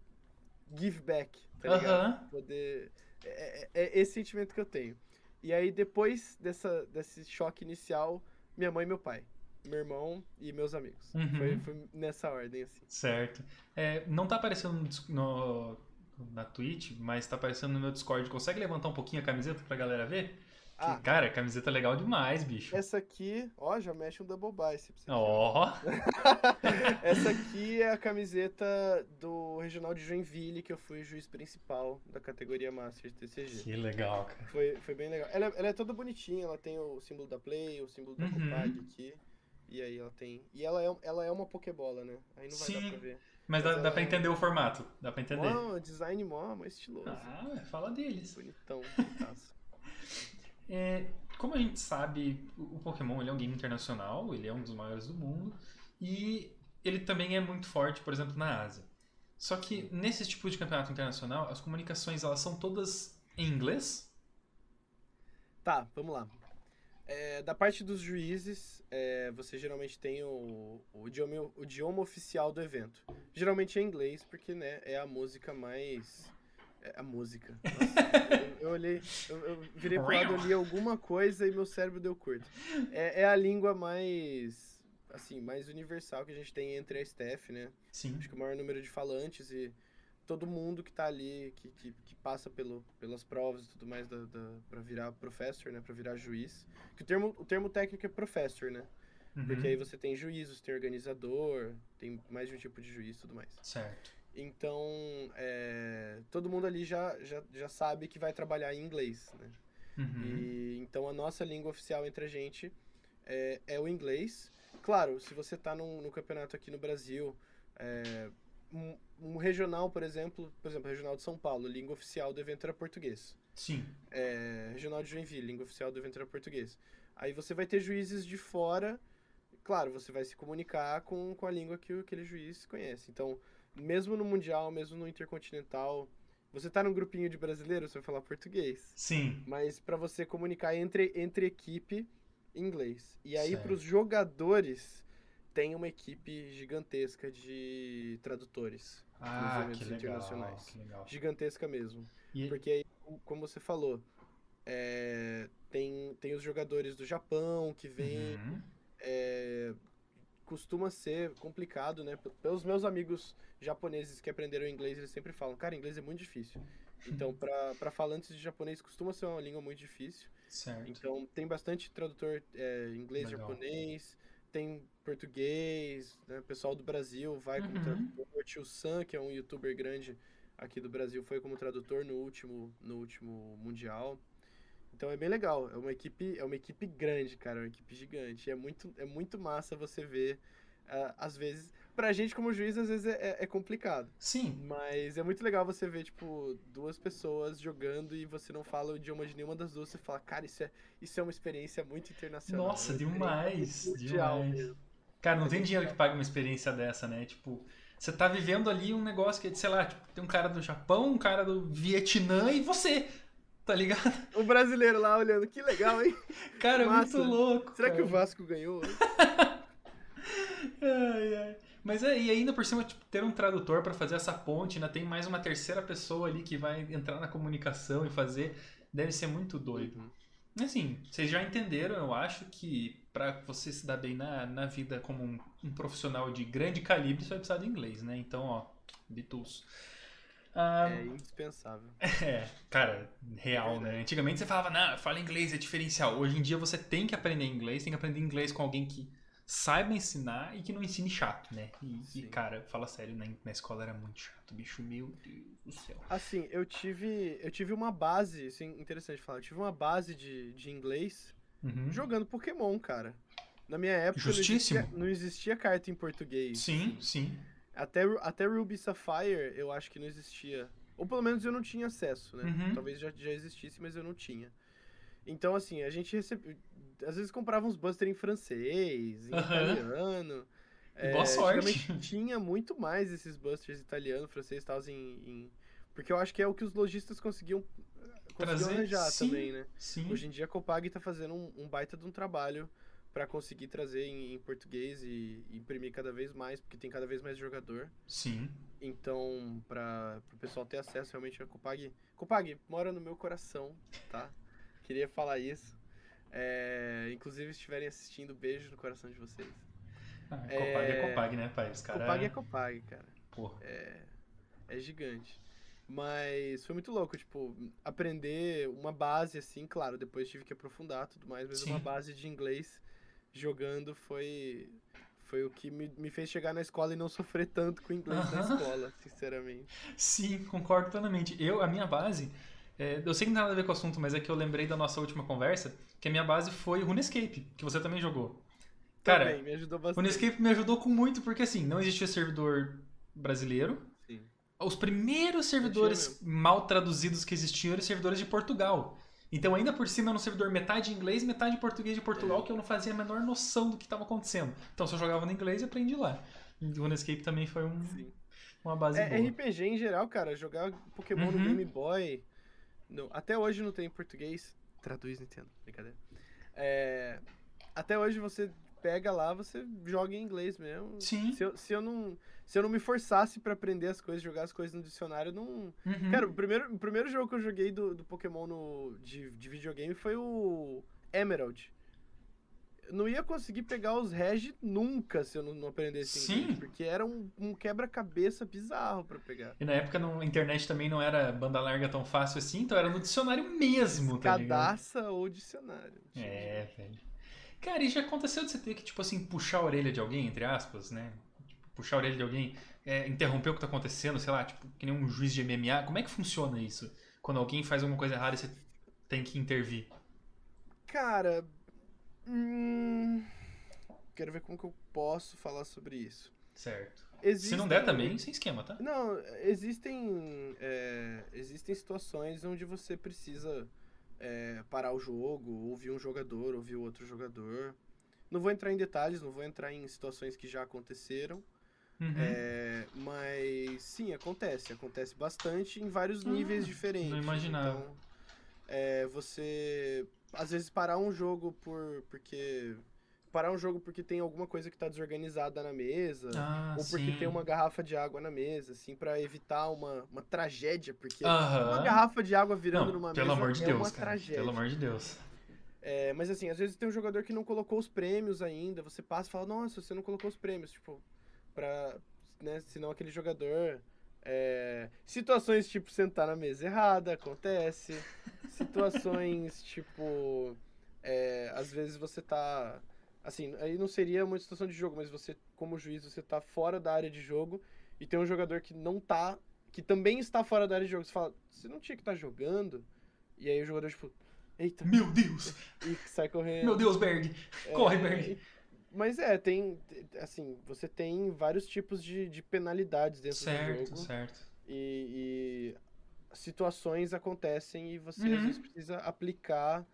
[SPEAKER 2] give back, tá
[SPEAKER 1] Aham.
[SPEAKER 2] ligado? Poder. É, é- é esse sentimento que eu tenho. E aí, depois dessa, desse choque inicial, minha mãe e meu pai. Meu irmão e meus amigos.
[SPEAKER 1] Uhum.
[SPEAKER 2] Foi, foi nessa ordem, assim.
[SPEAKER 1] Certo. É, não tá aparecendo no, na Twitch, mas tá aparecendo no meu Discord. Consegue levantar um pouquinho a camiseta pra galera ver? Que,
[SPEAKER 2] Ah,
[SPEAKER 1] cara, camiseta legal demais, bicho.
[SPEAKER 2] essa aqui, ó, já mexe um double biceps. ó.
[SPEAKER 1] Ó,
[SPEAKER 2] Essa aqui é a camiseta do Regional de Joinville, que eu fui juiz principal da categoria Master de TCG.
[SPEAKER 1] que legal, cara.
[SPEAKER 2] Foi, foi bem legal. Ela, é- ela é toda bonitinha, ela tem o símbolo da Play, o símbolo da
[SPEAKER 1] Uhum.
[SPEAKER 2] Copag aqui. E aí ela tem. E ela é, ela é uma Pokébola, né? Aí não vai
[SPEAKER 1] Sim.
[SPEAKER 2] dar pra ver.
[SPEAKER 1] Mas dá,
[SPEAKER 2] Mas
[SPEAKER 1] dá pra
[SPEAKER 2] ela-
[SPEAKER 1] entender o formato. Dá pra entender.
[SPEAKER 2] Mó, design mó, mó estiloso.
[SPEAKER 1] Ah, fala deles.
[SPEAKER 2] Bonitão.
[SPEAKER 1] É, como a gente sabe, o o Pokémon ele é um game internacional, ele é um dos maiores do mundo, e ele também é muito forte, por exemplo, na Ásia. Só que nesse tipo de campeonato internacional, as comunicações elas são todas em inglês?
[SPEAKER 2] Tá, vamos lá. É, da parte dos juízes, é, você geralmente tem o, o, idioma, o idioma oficial do evento. Geralmente é inglês, porque né, é a música mais. É a música. Nossa, eu, eu olhei, eu, eu virei pro lado, eu li alguma coisa e meu cérebro deu curto. É, é a língua mais. Assim, mais universal que a gente tem entre a staff, né?
[SPEAKER 1] Sim.
[SPEAKER 2] acho que o maior número de falantes e todo mundo que tá ali, que, que, que passa pelo, pelas provas e tudo mais da, da, pra virar professor, né? Pra virar juiz. Que o termo, o termo técnico é professor, né?
[SPEAKER 1] Uhum.
[SPEAKER 2] Porque aí você tem juízos, tem organizador, tem mais de um tipo de juiz e tudo mais.
[SPEAKER 1] Certo.
[SPEAKER 2] Então, é, todo mundo ali já, já, já sabe que vai trabalhar em inglês, né?
[SPEAKER 1] Uhum.
[SPEAKER 2] E, então a nossa língua oficial entre a gente é, é o inglês. Claro, se você está num campeonato aqui no Brasil, é, um, um regional, por exemplo, por exemplo, regional de São Paulo, língua oficial do evento era português.
[SPEAKER 1] Sim.
[SPEAKER 2] É, regional de Joinville, língua oficial do evento era português. Aí você vai ter juízes de fora, claro, você vai se comunicar com, com a língua que aquele juiz conhece. Então, mesmo no Mundial, mesmo no Intercontinental, você tá num grupinho de brasileiros, você vai falar português
[SPEAKER 1] Sim.
[SPEAKER 2] mas para você comunicar entre, entre equipe inglês. E aí para os jogadores tem uma equipe gigantesca de tradutores,
[SPEAKER 1] Ah,
[SPEAKER 2] eventos
[SPEAKER 1] que legal.
[SPEAKER 2] internacionais.
[SPEAKER 1] Legal.
[SPEAKER 2] gigantesca mesmo.
[SPEAKER 1] E,
[SPEAKER 2] Porque aí, como você falou, é, tem, tem os jogadores do Japão que vêm,
[SPEAKER 1] Uhum.
[SPEAKER 2] é, costuma ser complicado, né? Pelos meus amigos japoneses que aprenderam inglês, eles sempre falam, cara, inglês é muito difícil. Então, para falantes de japonês, costuma ser uma língua muito difícil.
[SPEAKER 1] Certo.
[SPEAKER 2] Então, tem bastante tradutor é, inglês,
[SPEAKER 1] Legal.
[SPEAKER 2] japonês, tem português, né? Pessoal do Brasil vai como
[SPEAKER 1] Uhum.
[SPEAKER 2] tradutor. O tio Sam, que é um youtuber grande aqui do Brasil, foi como tradutor no último, no último Mundial. Então é bem legal. É uma equipe, é uma equipe grande, cara, é uma equipe gigante. É muito, é muito massa você ver, ah, às vezes. Pra gente, como juiz, às vezes é, é complicado.
[SPEAKER 1] Sim.
[SPEAKER 2] Mas é muito legal você ver, tipo, duas pessoas jogando e você não fala o idioma de nenhuma das duas. Você fala, cara, isso é, isso é uma experiência muito internacional.
[SPEAKER 1] Nossa,
[SPEAKER 2] experiência
[SPEAKER 1] demais.
[SPEAKER 2] mundial
[SPEAKER 1] Demais.
[SPEAKER 2] mesmo.
[SPEAKER 1] Cara, não
[SPEAKER 2] É
[SPEAKER 1] tem
[SPEAKER 2] bem
[SPEAKER 1] dinheiro que
[SPEAKER 2] legal.
[SPEAKER 1] pague uma experiência dessa, né? Tipo, você tá vivendo ali um negócio que, sei lá, tipo, tem um cara do Japão, um cara do Vietnã e você, tá ligado?
[SPEAKER 2] O brasileiro lá olhando, que legal, hein?
[SPEAKER 1] Cara, é muito louco.
[SPEAKER 2] Será que
[SPEAKER 1] cara.
[SPEAKER 2] o Vasco ganhou?
[SPEAKER 1] Ai, ai. Mas é, e ainda por cima, tipo, ter um tradutor pra fazer essa ponte, ainda tem mais uma terceira pessoa ali que vai entrar na comunicação e fazer. Deve ser muito doido.
[SPEAKER 2] Uhum.
[SPEAKER 1] Assim, vocês já entenderam, eu acho que pra você se dar bem na, na vida como um, um profissional de grande calibre, você vai precisar de inglês, né? Então, ó, tools. Ah,
[SPEAKER 2] É indispensável.
[SPEAKER 1] é, cara, real, né? Antigamente você falava, não, fala inglês, é diferencial. Hoje em dia você tem que aprender inglês, tem que aprender inglês com alguém que saiba ensinar e que não ensine chato, né? E, e, cara, fala sério, na, na escola era muito chato, bicho, meu Deus do céu.
[SPEAKER 2] Assim, eu tive, eu tive uma base, assim, interessante falar, eu tive uma base de, de inglês
[SPEAKER 1] Uhum.
[SPEAKER 2] jogando Pokémon, cara. Na minha época não
[SPEAKER 1] Justíssimo.
[SPEAKER 2] existia, não existia carta em português.
[SPEAKER 1] Sim, sim.
[SPEAKER 2] Até, até Ruby Sapphire eu acho que não existia. Ou pelo menos eu não tinha acesso, né?
[SPEAKER 1] Uhum.
[SPEAKER 2] Talvez já, já existisse, mas eu não tinha. Então, assim, a gente recebe... Às vezes comprava uns buster em francês, em
[SPEAKER 1] Aham.
[SPEAKER 2] italiano.
[SPEAKER 1] Boa sorte.
[SPEAKER 2] tinha muito mais esses busters italiano, francês e tal, em, em- Porque eu acho que é o que os lojistas conseguiam, conseguiam
[SPEAKER 1] Trazer,
[SPEAKER 2] arranjar
[SPEAKER 1] sim.
[SPEAKER 2] também, né?
[SPEAKER 1] Sim.
[SPEAKER 2] Hoje em dia a Copag tá fazendo um, um baita de um trabalho para conseguir trazer em, em português e, e imprimir cada vez mais, porque tem cada vez mais jogador.
[SPEAKER 1] Sim.
[SPEAKER 2] Então, para o pessoal ter acesso realmente a Copag. Copag, mora no meu coração, tá? Queria falar isso. É, inclusive, se estiverem assistindo, beijo no coração de vocês.
[SPEAKER 1] Ah, Copag é
[SPEAKER 2] É,
[SPEAKER 1] Copag, né, pai? Os caras.
[SPEAKER 2] Copag é Copag, cara.
[SPEAKER 1] Pô,
[SPEAKER 2] É gigante. Mas foi muito louco, tipo, aprender uma base assim, claro, depois tive que aprofundar tudo mais, mas
[SPEAKER 1] Sim.
[SPEAKER 2] uma base de inglês jogando foi foi o que me, me fez chegar na escola e não sofrer tanto com o inglês na escola, sinceramente.
[SPEAKER 1] Sim, concordo plenamente. Eu, a minha base, é, eu sei que não tem nada a ver com o assunto, mas é que eu lembrei da nossa última conversa, que a minha base foi RuneScape, que você também jogou. Cara,
[SPEAKER 2] Também, me ajudou bastante.
[SPEAKER 1] RuneScape me ajudou com muito, porque assim, não existia servidor brasileiro.
[SPEAKER 2] Sim.
[SPEAKER 1] Os primeiros servidores mal traduzidos que existiam eram servidores de Portugal. Então, ainda por cima, era um servidor metade inglês, metade português de Portugal,
[SPEAKER 2] É.
[SPEAKER 1] que eu não fazia a menor noção do que estava acontecendo. Então, se eu jogava no inglês, eu aprendi lá. E o RuneScape também foi um-
[SPEAKER 2] Sim.
[SPEAKER 1] uma base
[SPEAKER 2] É,
[SPEAKER 1] boa.
[SPEAKER 2] RPG em geral, cara, jogar Pokémon no
[SPEAKER 1] Uhum.
[SPEAKER 2] Game Boy. não- até hoje não tem em português. Traduz, Nintendo. Brincadeira. É, até hoje você pega lá, você joga em inglês mesmo.
[SPEAKER 1] Sim.
[SPEAKER 2] Se eu, se eu não, se eu não me forçasse pra aprender as coisas, jogar as coisas no dicionário, não.
[SPEAKER 1] Uhum.
[SPEAKER 2] Cara, o primeiro, o primeiro jogo que eu joguei do, do Pokémon no, de, de videogame foi o Emerald. Não ia conseguir pegar os regi nunca se eu não, não aprendesse
[SPEAKER 1] Sim.
[SPEAKER 2] inglês. Porque era um, um quebra-cabeça bizarro pra pegar.
[SPEAKER 1] E na época não- a internet também não era banda larga tão fácil assim, então era no dicionário mesmo, tá ligado?
[SPEAKER 2] Cadaça ou dicionário.
[SPEAKER 1] É, velho. Cara, e já aconteceu de você ter que, tipo assim, puxar a orelha de alguém, entre aspas, né? Tipo, puxar a orelha de alguém, é, interromper o que tá acontecendo, sei lá, tipo, que nem um juiz de MMA. Como é que funciona isso? Quando alguém faz alguma coisa errada e você tem que intervir.
[SPEAKER 2] Cara. Hum, quero ver como que eu posso falar sobre isso.
[SPEAKER 1] Certo.
[SPEAKER 2] Existem...
[SPEAKER 1] Se não der também, sem esquema, tá?
[SPEAKER 2] Não, existem. é, existem situações onde você precisa é, parar o jogo, ouvir um jogador, ouvir outro jogador. Não vou entrar em detalhes, não vou entrar em situações que já aconteceram.
[SPEAKER 1] Uhum.
[SPEAKER 2] é, mas sim, acontece. Acontece bastante em vários
[SPEAKER 1] Ah,
[SPEAKER 2] níveis diferentes.
[SPEAKER 1] não imaginava.
[SPEAKER 2] Então, é, você às vezes parar um jogo por porque parar um jogo porque tem alguma coisa que tá desorganizada na mesa
[SPEAKER 1] Ah,
[SPEAKER 2] ou porque
[SPEAKER 1] sim.
[SPEAKER 2] tem uma garrafa de água na mesa, assim, pra evitar uma, uma tragédia, porque
[SPEAKER 1] Aham.
[SPEAKER 2] uma garrafa de água virando
[SPEAKER 1] Não,
[SPEAKER 2] numa
[SPEAKER 1] pelo
[SPEAKER 2] mesa
[SPEAKER 1] amor de
[SPEAKER 2] é
[SPEAKER 1] Deus,
[SPEAKER 2] uma
[SPEAKER 1] cara.
[SPEAKER 2] tragédia.
[SPEAKER 1] Pelo amor de Deus.
[SPEAKER 2] É, mas assim, às vezes tem um jogador que não colocou os prêmios ainda, você passa e fala, nossa, você não colocou os prêmios, tipo, pra, né, senão aquele jogador... é, situações tipo sentar na mesa errada, acontece. Situações tipo, é, às vezes você tá, assim, aí não seria uma situação de jogo, mas você, como juiz, você tá fora da área de jogo e tem um jogador que não tá, que também está fora da área de jogo. Você fala, você não tinha que estar jogando? E aí o jogador, tipo, eita,
[SPEAKER 1] Meu Deus!
[SPEAKER 2] e sai correndo.
[SPEAKER 1] Meu Deus, Berg! Corre,
[SPEAKER 2] É,
[SPEAKER 1] Berg!
[SPEAKER 2] Mas é, tem, assim, você tem vários tipos de, de penalidades dentro do
[SPEAKER 1] Certo,
[SPEAKER 2] jogo.
[SPEAKER 1] certo.
[SPEAKER 2] E, e situações acontecem e você
[SPEAKER 1] Uhum.
[SPEAKER 2] às vezes precisa aplicar,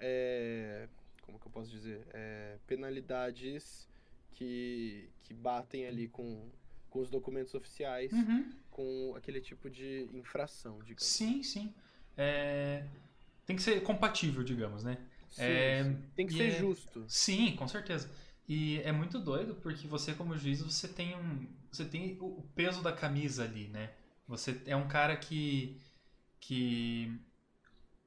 [SPEAKER 2] é, como que eu posso dizer, É, penalidades que, que batem ali com, com os documentos oficiais,
[SPEAKER 1] Uhum.
[SPEAKER 2] com aquele tipo de infração, digamos.
[SPEAKER 1] Sim, sim. É, Tem que ser compatível, digamos, né?
[SPEAKER 2] Sim,
[SPEAKER 1] É,
[SPEAKER 2] sim. Tem que ser
[SPEAKER 1] é-
[SPEAKER 2] justo.
[SPEAKER 1] Sim, com certeza. E é muito doido porque você como juiz você tem um você tem o peso da camisa ali, né? Você é um cara que que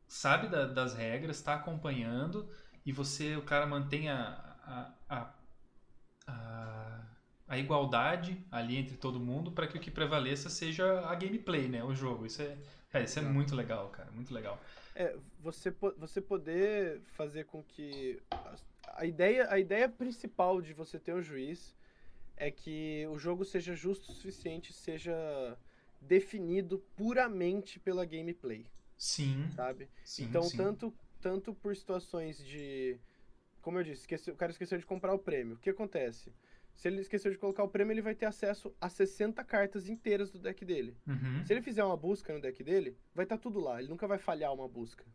[SPEAKER 1] sabe da- das regras, está acompanhando e você o cara mantém a, a, a, a, igualdade ali entre todo mundo para que o que prevaleça seja a gameplay, né? O jogo. Isso é, cara, isso é muito legal, cara, muito legal.
[SPEAKER 2] É, você, você poder fazer com que. A, a ideia, a ideia principal de você ter um juiz é que o jogo seja justo o suficiente, seja definido puramente pela gameplay,
[SPEAKER 1] Sim,
[SPEAKER 2] sabe?
[SPEAKER 1] sim,
[SPEAKER 2] então,
[SPEAKER 1] sim.
[SPEAKER 2] Tanto, tanto por situações de. como eu disse, esqueceu, o cara esqueceu de comprar o prêmio. O que acontece? Se ele esqueceu de colocar o prêmio, ele vai ter acesso a 60 cartas inteiras do deck dele.
[SPEAKER 1] Uhum.
[SPEAKER 2] Se ele fizer uma busca no deck dele, vai estar tudo lá. Ele nunca vai falhar uma busca.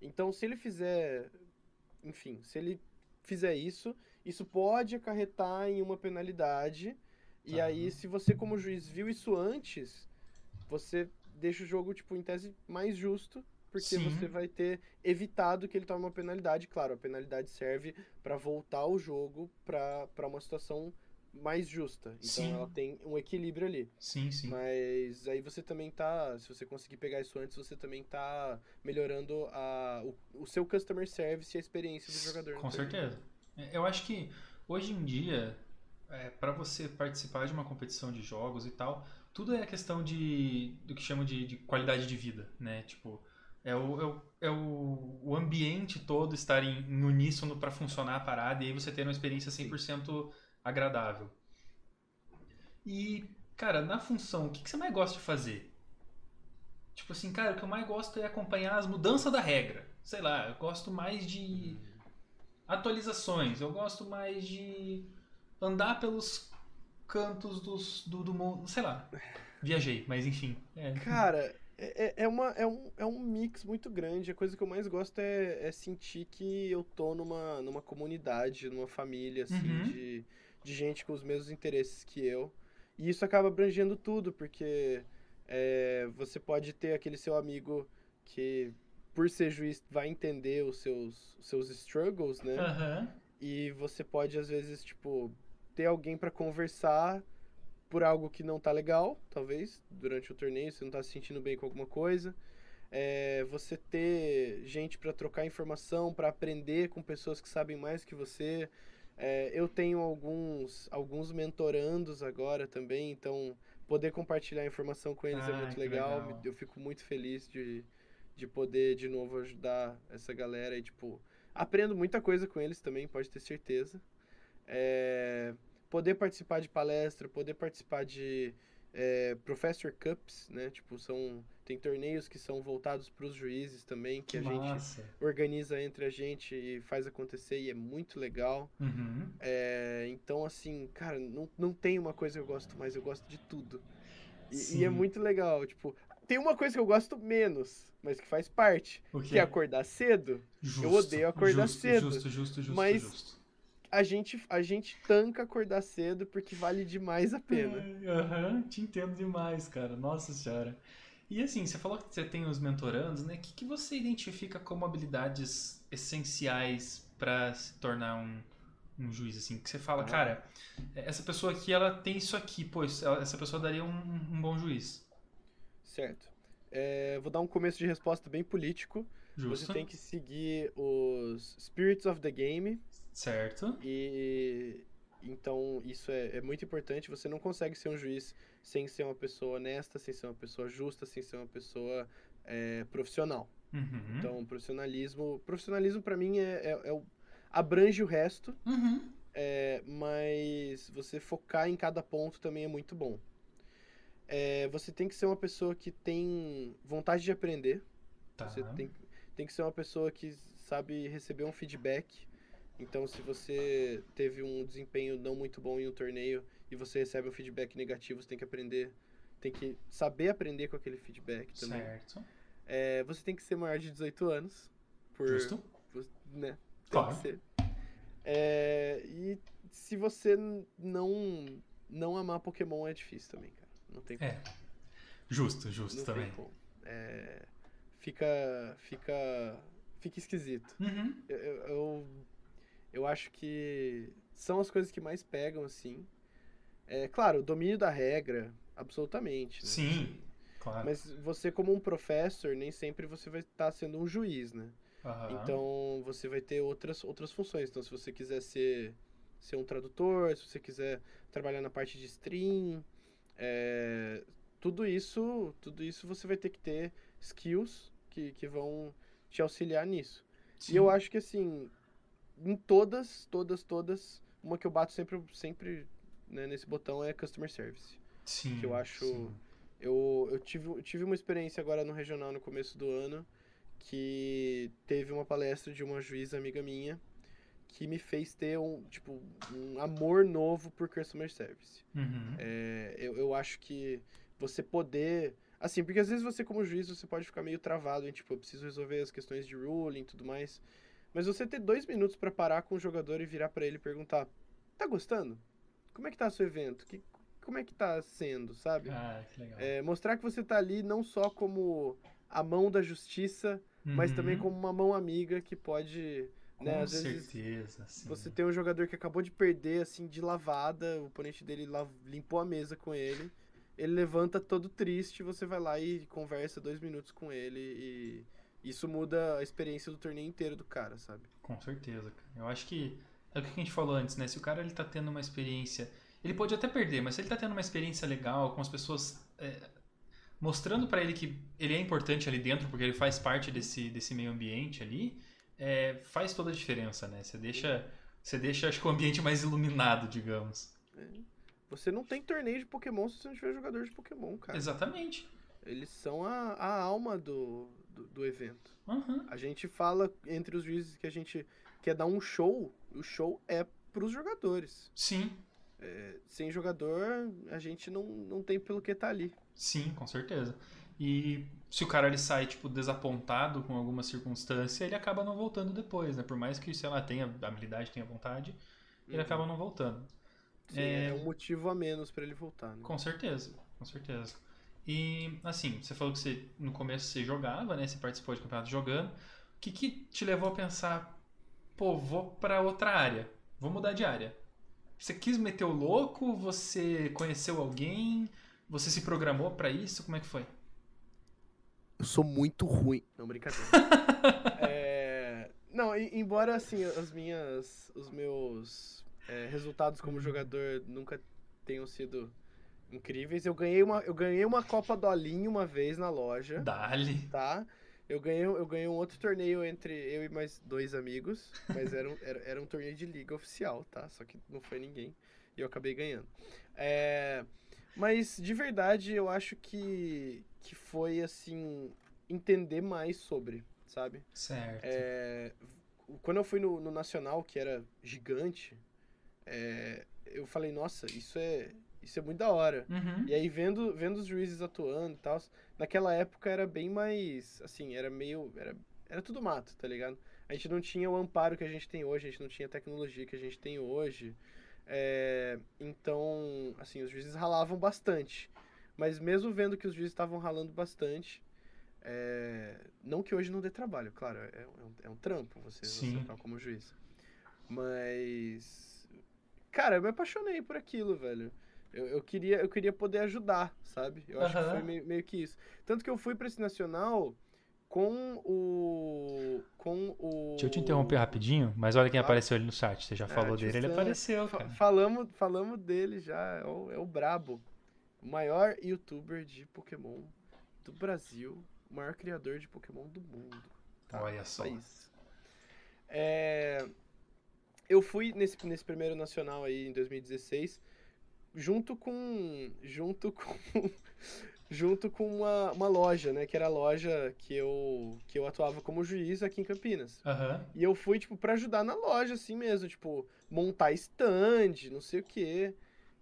[SPEAKER 2] Então, se ele fizer. Enfim, se ele fizer isso, isso pode acarretar em uma penalidade. E
[SPEAKER 1] Tá.
[SPEAKER 2] aí, se você, como juiz, viu isso antes, você deixa o jogo, tipo, em tese mais justo. Porque
[SPEAKER 1] Sim.
[SPEAKER 2] você vai ter evitado que ele tome uma penalidade. Claro, a penalidade serve para voltar o jogo para uma situação mais justa. Então
[SPEAKER 1] Sim.
[SPEAKER 2] ela tem um equilíbrio ali.
[SPEAKER 1] Sim, sim.
[SPEAKER 2] Mas aí você também tá. Se você conseguir pegar isso antes, você também tá melhorando a, o, o seu customer service e a experiência do jogador.
[SPEAKER 1] Com certeza. Eu acho que hoje em dia, é, para você participar de uma competição de jogos e tal, tudo é questão de do que chama de, de qualidade de vida, né? Tipo, é o, é o, é o, o ambiente todo estar em, em uníssono para funcionar a parada e aí você ter uma experiência 100% agradável. E, cara, na função, o que, que você mais gosta de fazer? Tipo assim, cara, o que eu mais gosto é acompanhar as mudanças da regra. Sei lá, eu gosto mais de atualizações. Eu gosto mais de andar pelos cantos dos, do, do mundo. Sei lá. Viajei, mas enfim. É.
[SPEAKER 2] Cara, é, é- é, uma, é, um, é um mix muito grande. A coisa que eu mais gosto é, é sentir que eu tô numa, numa comunidade, numa família, assim,
[SPEAKER 1] Uhum.
[SPEAKER 2] de, de gente com os mesmos interesses que eu. E isso acaba abrangendo tudo, porque é, você pode ter aquele seu amigo que, por ser juiz, vai entender os seus, os seus struggles, né?
[SPEAKER 1] Aham.
[SPEAKER 2] E você pode, às vezes, tipo, ter alguém pra conversar por algo que não tá legal, talvez, durante o torneio, você não tá se sentindo bem com alguma coisa. É, você ter gente pra trocar informação, pra aprender com pessoas que sabem mais que você. É, eu tenho alguns, alguns mentorandos agora também, então poder compartilhar informação com eles é
[SPEAKER 1] Ah,
[SPEAKER 2] muito
[SPEAKER 1] que
[SPEAKER 2] legal.
[SPEAKER 1] legal.
[SPEAKER 2] Eu fico muito feliz de, de poder de novo ajudar essa galera e, tipo, aprendo muita coisa com eles também, pode ter certeza. É, poder participar de palestra, poder participar de é, Professor Cups, né? Tipo, são, tem torneios que são voltados para os juízes também, que,
[SPEAKER 1] Que
[SPEAKER 2] a gente
[SPEAKER 1] massa.
[SPEAKER 2] organiza entre a gente e faz acontecer e é muito legal.
[SPEAKER 1] Uhum.
[SPEAKER 2] É, então, assim, cara, não, não tem uma coisa que eu gosto mais, eu gosto de tudo. E, e é muito legal, tipo, tem uma coisa que eu gosto menos, mas que faz parte, que é acordar cedo.
[SPEAKER 1] Justo,
[SPEAKER 2] odeio acordar
[SPEAKER 1] justo,
[SPEAKER 2] cedo,
[SPEAKER 1] Justo, justo, justo,
[SPEAKER 2] mas-
[SPEAKER 1] justo.
[SPEAKER 2] A gente, a gente tanca acordar cedo porque vale demais a pena.
[SPEAKER 1] Aham, te entendo demais, cara. Nossa senhora. E assim, você falou que você tem os mentorandos, né? O que, que você identifica como habilidades essenciais para se tornar um, um juiz, assim? Que você fala,
[SPEAKER 2] Ah.
[SPEAKER 1] cara, essa pessoa aqui, ela tem isso aqui, pô, ela- essa pessoa daria um, um bom juiz.
[SPEAKER 2] Certo. É, vou dar um começo de resposta bem político.
[SPEAKER 1] Justo.
[SPEAKER 2] Você tem que seguir os Spirits of the Game
[SPEAKER 1] Certo.
[SPEAKER 2] e então isso é, é muito importante. Você não consegue ser um juiz sem ser uma pessoa honesta, sem ser uma pessoa justa, sem ser uma pessoa é, profissional.
[SPEAKER 1] Uhum.
[SPEAKER 2] Então, profissionalismo, profissionalismo para mim é, é- é o- abrange o resto,
[SPEAKER 1] Uhum.
[SPEAKER 2] é, mas você focar em cada ponto também é muito bom. É, você tem que ser uma pessoa que tem vontade de aprender.
[SPEAKER 1] Tá.
[SPEAKER 2] Você tem, tem que ser uma pessoa que sabe receber um feedback. Então, se você teve um desempenho não muito bom em um torneio e você recebe um feedback negativo, você tem que aprender, tem que saber aprender com aquele feedback também.
[SPEAKER 1] Certo.
[SPEAKER 2] É, você tem que ser maior de 18 anos. Por,
[SPEAKER 1] Justo.
[SPEAKER 2] Né? Tem
[SPEAKER 1] Claro.
[SPEAKER 2] que ser. É, e se você não, não amar Pokémon é difícil também, cara. Não tem como.
[SPEAKER 1] É. Justo, justo
[SPEAKER 2] não
[SPEAKER 1] também.
[SPEAKER 2] É, fica, fica, fica esquisito.
[SPEAKER 1] Uhum.
[SPEAKER 2] Eu, eu, eu, eu acho que são as coisas que mais pegam, assim. É, claro, o domínio da regra, absolutamente. né?
[SPEAKER 1] Sim, claro.
[SPEAKER 2] Mas você, como um professor, nem sempre você vai estar sendo um juiz, né?
[SPEAKER 1] Aham.
[SPEAKER 2] Então, você vai ter outras, outras funções. Então, se você quiser ser, ser um tradutor, se você quiser trabalhar na parte de stream, é, tudo isso tudo isso você vai ter que ter skills que, que vão te auxiliar nisso.
[SPEAKER 1] Sim.
[SPEAKER 2] E eu acho que, assim, em todas, todas, todas, uma que eu bato sempre, sempre né, nesse botão é Customer Service.
[SPEAKER 1] Sim,
[SPEAKER 2] que eu acho-
[SPEAKER 1] sim.
[SPEAKER 2] Eu, eu, tive, eu tive uma experiência agora no regional no começo do ano que teve uma palestra de uma juíza amiga minha que me fez ter um, tipo, um amor novo por Customer Service.
[SPEAKER 1] Uhum.
[SPEAKER 2] É, eu, eu acho que você poder. Assim, porque às vezes você, como juiz, você pode ficar meio travado em, tipo, eu preciso resolver as questões de ruling e tudo mais. Mas você ter dois minutos para parar com o jogador e virar para ele e perguntar: tá gostando? Como é que tá seu evento? Que, como é que tá sendo, sabe?
[SPEAKER 1] Ah, que legal.
[SPEAKER 2] É, mostrar que você tá ali não só como a mão da justiça, mas
[SPEAKER 1] Uhum.
[SPEAKER 2] também como uma mão amiga que pode.
[SPEAKER 1] Com
[SPEAKER 2] né, às vezes
[SPEAKER 1] certeza, sim.
[SPEAKER 2] você tem um jogador que acabou de perder, assim, de lavada, o oponente dele limpou a mesa com ele, ele levanta todo triste, você vai lá e conversa dois minutos com ele e isso muda a experiência do torneio inteiro do cara, sabe?
[SPEAKER 1] Com certeza, cara. Eu acho que é o que a gente falou antes, né? Se o cara ele tá tendo uma experiência. Ele pode até perder, mas se ele tá tendo uma experiência legal, com as pessoas é, mostrando pra ele que ele é importante ali dentro, porque ele faz parte desse, desse meio ambiente ali, é, faz toda a diferença, né? Você deixa, você deixa, acho que o ambiente mais iluminado, digamos.
[SPEAKER 2] Você não tem torneio de Pokémon se você não tiver jogador de Pokémon, cara.
[SPEAKER 1] Exatamente.
[SPEAKER 2] Eles são a, a alma do, do, do evento.
[SPEAKER 1] Uhum.
[SPEAKER 2] A gente fala entre os juízes que a gente quer dar um show, o show é pros jogadores.
[SPEAKER 1] Sim,
[SPEAKER 2] Sem jogador, a gente não, não tem pelo que tá ali.
[SPEAKER 1] sim, com certeza. E se o cara ele sai tipo desapontado com alguma circunstância, ele acaba não voltando depois, né? Por mais que, sei lá, tenha habilidade, tenha vontade, ele
[SPEAKER 2] Uhum.
[SPEAKER 1] acaba não voltando.
[SPEAKER 2] Sim,
[SPEAKER 1] É.
[SPEAKER 2] é... um motivo a menos pra ele voltar, né?
[SPEAKER 1] Com certeza, com certeza. E assim, você falou que você no começo você jogava, né? Você participou de campeonato jogando. O que, que te levou a pensar, pô, vou pra outra área, vou mudar de área? Você quis meter o louco? Você conheceu alguém? Você se programou pra isso? Como é que foi?
[SPEAKER 2] Eu sou muito ruim. Não, brincadeira. É, Não, embora assim, as minhas. Os meus é, resultados como jogador nunca tenham sido incríveis. Eu ganhei uma, eu ganhei uma Copa Dolinho uma vez na loja.
[SPEAKER 1] Dali.
[SPEAKER 2] tá? Eu ganhei, eu ganhei um outro torneio entre eu e mais dois amigos, mas era um, era, era um torneio de liga oficial, tá? Só que não foi ninguém. E eu acabei ganhando. É, mas, de verdade, eu acho que, que foi, assim, entender mais sobre, sabe?
[SPEAKER 1] Certo.
[SPEAKER 2] É, quando eu fui no, no Nacional, que era gigante, é, eu falei, nossa, isso é, isso é muito da hora.
[SPEAKER 1] Uhum.
[SPEAKER 2] E aí, vendo, vendo os juízes atuando e tal, naquela época era bem mais. Assim, era meio. Era, era tudo mato, tá ligado? A gente não tinha o amparo que a gente tem hoje, a gente não tinha a tecnologia que a gente tem hoje. É, então, assim, os juízes ralavam bastante. Mas mesmo vendo que os juízes estavam ralando bastante, é, não que hoje não dê trabalho, claro, é, é um, é um trampo você,
[SPEAKER 1] Sim.
[SPEAKER 2] como juiz. Mas. Cara, eu me apaixonei por aquilo, velho. Eu, eu, queria, eu queria poder ajudar, sabe? Eu acho que foi meio, meio que isso. Tanto que eu fui pra esse nacional com o. Com o.
[SPEAKER 1] Deixa eu te interromper rapidinho, mas olha quem
[SPEAKER 2] Tá.
[SPEAKER 1] apareceu ali no chat. Você já
[SPEAKER 2] É,
[SPEAKER 1] falou dele, ele apareceu, cara.
[SPEAKER 2] falamos, falamos dele já, é o, é o Brabo. O maior youtuber de Pokémon do Brasil. O maior criador de Pokémon do mundo. tá?
[SPEAKER 1] Olha só.
[SPEAKER 2] isso. É, eu fui nesse, nesse primeiro nacional aí em 2016, junto com. Junto com. junto com uma, uma loja, né? Que era a loja que eu, que eu atuava como juiz aqui em Campinas.
[SPEAKER 1] Aham.
[SPEAKER 2] E eu fui, tipo, pra ajudar na loja, assim mesmo, tipo, montar stand, não sei o quê.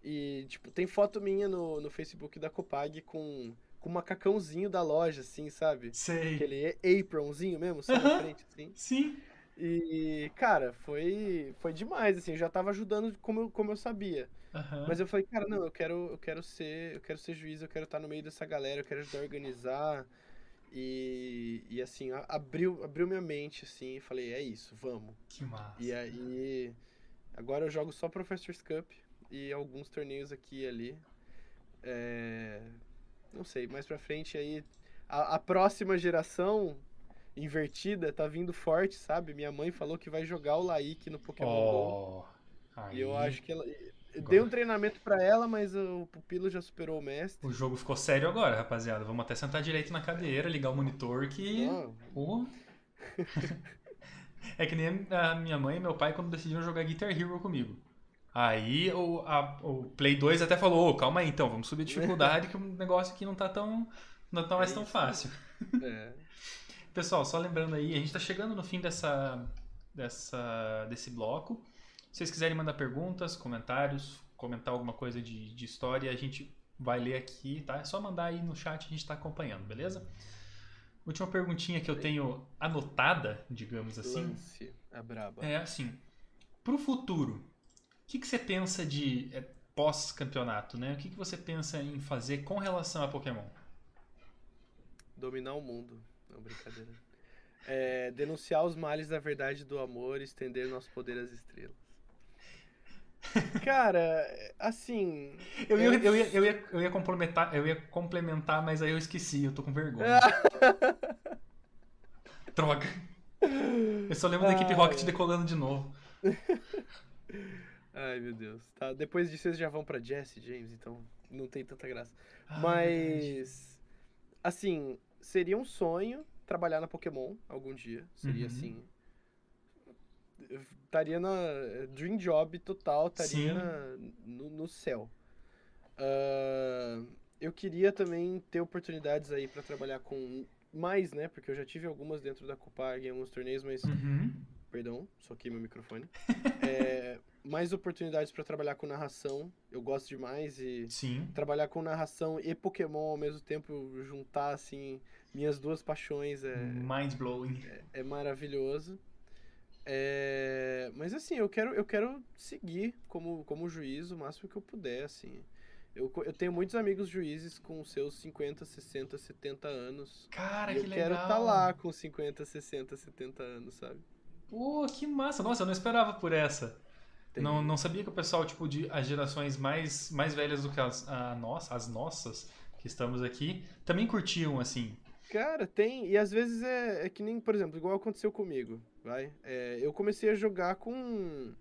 [SPEAKER 2] E, tipo, tem foto minha no, no Facebook da Copag com, com o macacãozinho da loja, assim, sabe?
[SPEAKER 1] Sei.
[SPEAKER 2] Aquele apronzinho mesmo, só na frente, assim.
[SPEAKER 1] Sim.
[SPEAKER 2] E, cara, foi, foi demais, assim, eu já tava ajudando como eu, como eu sabia.
[SPEAKER 1] Aham.
[SPEAKER 2] Mas eu falei, cara, não, eu quero, eu quero ser, eu quero ser juiz, eu quero estar no meio dessa galera, eu quero ajudar a organizar. E, e assim, abriu, abriu minha mente, assim, e falei, é isso, vamos.
[SPEAKER 1] Que massa.
[SPEAKER 2] E aí, agora eu jogo só Professor's Cup e alguns torneios aqui e ali. É, não sei, mais pra frente aí, a, a próxima geração invertida tá vindo forte, sabe? Minha mãe falou que vai jogar o Laik no Pokémon GO.
[SPEAKER 1] Oh,
[SPEAKER 2] E eu
[SPEAKER 1] aí
[SPEAKER 2] acho que ela. Dei um treinamento pra ela, mas o pupilo já superou o mestre.
[SPEAKER 1] O jogo ficou sério agora, rapaziada. Vamos até sentar direito na cadeira, ligar o monitor que. Pô. é que nem a minha mãe e meu pai quando decidiram jogar Guitar Hero comigo. Aí o, a- o Play 2 até falou, ô, calma aí então, vamos subir a dificuldade que o negócio aqui não tá tão. não tá mais
[SPEAKER 2] É
[SPEAKER 1] tão fácil.
[SPEAKER 2] é.
[SPEAKER 1] Pessoal, só lembrando aí, a gente tá chegando no fim dessa, dessa, desse bloco. Se vocês quiserem mandar perguntas, comentários, comentar alguma coisa de, de história, a gente vai ler aqui, tá? É só mandar aí no chat, a gente está acompanhando, beleza? Última perguntinha que eu tenho anotada, digamos assim.
[SPEAKER 2] Lance, é braba.
[SPEAKER 1] É assim, pro futuro, o que, que você pensa de é, pós-campeonato, né? O que, que você pensa em fazer com relação a Pokémon?
[SPEAKER 2] Dominar o mundo. Não, brincadeira. É, denunciar os males da verdade do amor e estender nosso poder às estrelas. Cara, assim.
[SPEAKER 1] Eu ia, eu, ia, eu, ia, eu, ia complementar, eu ia complementar, mas aí eu esqueci, eu tô com vergonha. Droga. Eu só lembro da equipe Rocket decolando de novo.
[SPEAKER 2] Ai, meu Deus. Tá, depois disso eles já vão pra Jesse James, então não tem tanta graça. Ai, Mas. Assim, seria um sonho trabalhar na Pokémon algum dia. Seria uhum. assim estaria na dream job total, estaria na, no, no, céu. Uh, eu queria também ter oportunidades aí para trabalhar com mais, né? Porque eu já tive algumas dentro da Copag em alguns torneios, mas
[SPEAKER 1] uhum.
[SPEAKER 2] perdão, soquei meu microfone. é, mais oportunidades para trabalhar com narração, eu gosto demais e
[SPEAKER 1] Sim.
[SPEAKER 2] trabalhar com narração e Pokémon ao mesmo tempo, juntar assim minhas duas paixões é
[SPEAKER 1] mind blowing.
[SPEAKER 2] É, é maravilhoso. É, mas assim, eu quero, eu quero seguir como, como juiz o máximo que eu puder, assim. Eu, eu tenho muitos amigos juízes com seus 50, 60, 70 anos.
[SPEAKER 1] Cara,
[SPEAKER 2] que
[SPEAKER 1] eu
[SPEAKER 2] legal. Eu quero estar tá lá com 50, 60, 70 anos, sabe?
[SPEAKER 1] Pô, que massa. Nossa, eu não esperava por essa. Não, não sabia que o pessoal, tipo, de as gerações mais, mais velhas do que as, a nossa, as nossas, que estamos aqui, também curtiam, assim.
[SPEAKER 2] Cara, tem. E às vezes é, é que nem, por exemplo, igual aconteceu comigo vai. É, eu comecei a jogar com.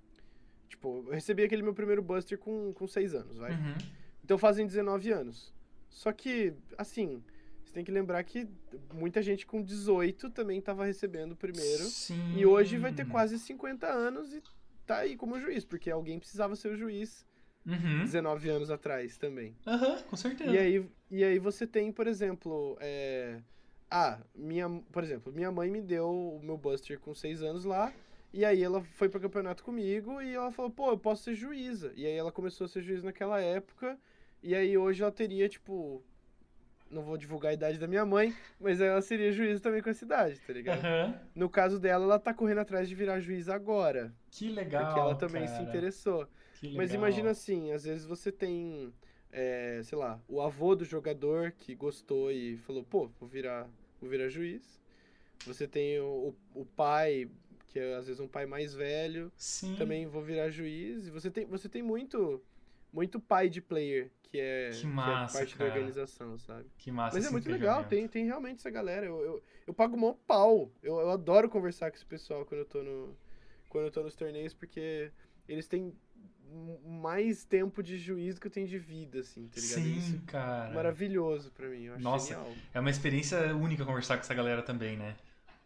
[SPEAKER 2] Tipo, eu recebi aquele meu primeiro Buster com, com 6 anos, vai.
[SPEAKER 1] Uhum.
[SPEAKER 2] Então fazem 19 anos. Só que, assim, você tem que lembrar que muita gente com 18 também tava recebendo o primeiro.
[SPEAKER 1] Sim.
[SPEAKER 2] E hoje vai ter quase 50 anos e tá aí como juiz, porque alguém precisava ser o juiz
[SPEAKER 1] uhum.
[SPEAKER 2] 19 anos atrás também.
[SPEAKER 1] Aham, uhum, com certeza.
[SPEAKER 2] E aí, e aí você tem, por exemplo, é, ah, minha, por exemplo, minha mãe me deu o meu Buster com seis anos lá. E aí ela foi pro campeonato comigo e ela falou, pô, eu posso ser juíza. E aí ela começou a ser juíza naquela época. E aí hoje ela teria, tipo. Não vou divulgar a idade da minha mãe, mas ela seria juíza também com essa idade, tá ligado?
[SPEAKER 1] Uhum.
[SPEAKER 2] No caso dela, ela tá correndo atrás de virar juíza agora.
[SPEAKER 1] Que legal.
[SPEAKER 2] Porque ela também
[SPEAKER 1] cara.
[SPEAKER 2] se interessou. Mas imagina assim, às vezes você tem, é, sei lá, o avô do jogador que gostou e falou, pô, vou virar vou virar juiz. Você tem o, o pai, que é às vezes um pai mais velho,
[SPEAKER 1] Sim.
[SPEAKER 2] também vou virar juiz. E você tem, você tem muito muito pai de player, que é,
[SPEAKER 1] que massa,
[SPEAKER 2] que é parte
[SPEAKER 1] cara.
[SPEAKER 2] da organização, sabe?
[SPEAKER 1] Que massa
[SPEAKER 2] Mas é muito legal, tem, tem realmente essa galera. Eu, eu, eu pago mó pau. Eu, eu adoro conversar com esse pessoal quando eu tô no. Quando eu tô nos torneios, porque eles têm mais tempo de juízo que eu tenho de vida, assim, tá ligado?
[SPEAKER 1] Sim, Isso cara.
[SPEAKER 2] Maravilhoso pra mim, eu acho
[SPEAKER 1] Nossa,
[SPEAKER 2] genial.
[SPEAKER 1] é uma experiência única conversar com essa galera também, né?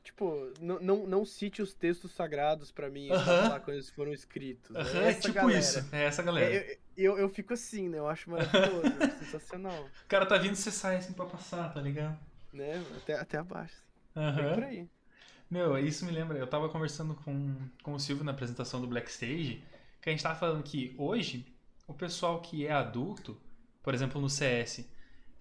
[SPEAKER 2] Tipo, não, não, não cite os textos sagrados pra mim,
[SPEAKER 1] uh -huh.
[SPEAKER 2] falar quando eles foram escritos.
[SPEAKER 1] Uh -huh, é, tipo galera. isso, é essa galera.
[SPEAKER 2] É, eu, eu, eu, fico assim, né? Eu acho maravilhoso, sensacional.
[SPEAKER 1] O cara tá vindo, você sai assim pra passar, tá ligado?
[SPEAKER 2] Né? Até, até abaixo.
[SPEAKER 1] Assim. Uh -huh.
[SPEAKER 2] por aí.
[SPEAKER 1] Meu, isso me lembra, eu tava conversando com, com o Silvio na apresentação do Black Stage, que a gente tava falando que hoje o pessoal que é adulto, por exemplo no CS,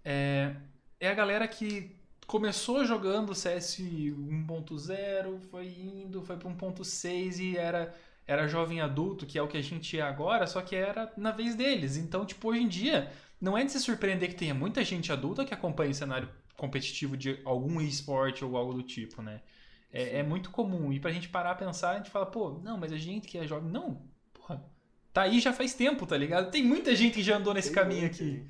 [SPEAKER 1] é, é a galera que começou jogando CS 1.0, foi indo, foi para 1.6 e era era jovem adulto, que é o que a gente é agora, só que era na vez deles. Então, tipo, hoje em dia, não é de se surpreender que tenha muita gente adulta que acompanha o cenário competitivo de algum esporte ou algo do tipo, né? É, é, muito comum. E pra gente parar a pensar, a gente fala, pô, não, mas a gente que é jovem. Não, porra, tá aí já faz tempo, tá ligado? Tem muita gente que já andou nesse Tem caminho muito. aqui.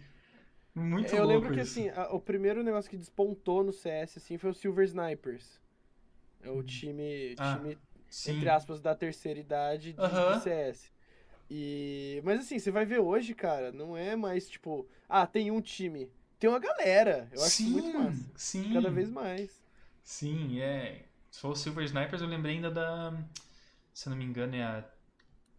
[SPEAKER 1] Muito
[SPEAKER 2] Eu
[SPEAKER 1] louco
[SPEAKER 2] lembro que,
[SPEAKER 1] isso.
[SPEAKER 2] assim, a, o primeiro negócio que despontou no CS, assim, foi o Silver Snipers. É o time,
[SPEAKER 1] Ah,
[SPEAKER 2] time
[SPEAKER 1] Sim.
[SPEAKER 2] entre aspas, da terceira idade de,
[SPEAKER 1] Aham.
[SPEAKER 2] de CS. E... Mas assim, você vai ver hoje, cara, não é mais tipo, ah, tem um time. Tem uma galera. Eu acho
[SPEAKER 1] sim,
[SPEAKER 2] isso muito massa.
[SPEAKER 1] Sim.
[SPEAKER 2] Cada vez mais.
[SPEAKER 1] Sim, é. Se for o Silver Snipers, eu lembrei ainda da. Se eu não me engano, é a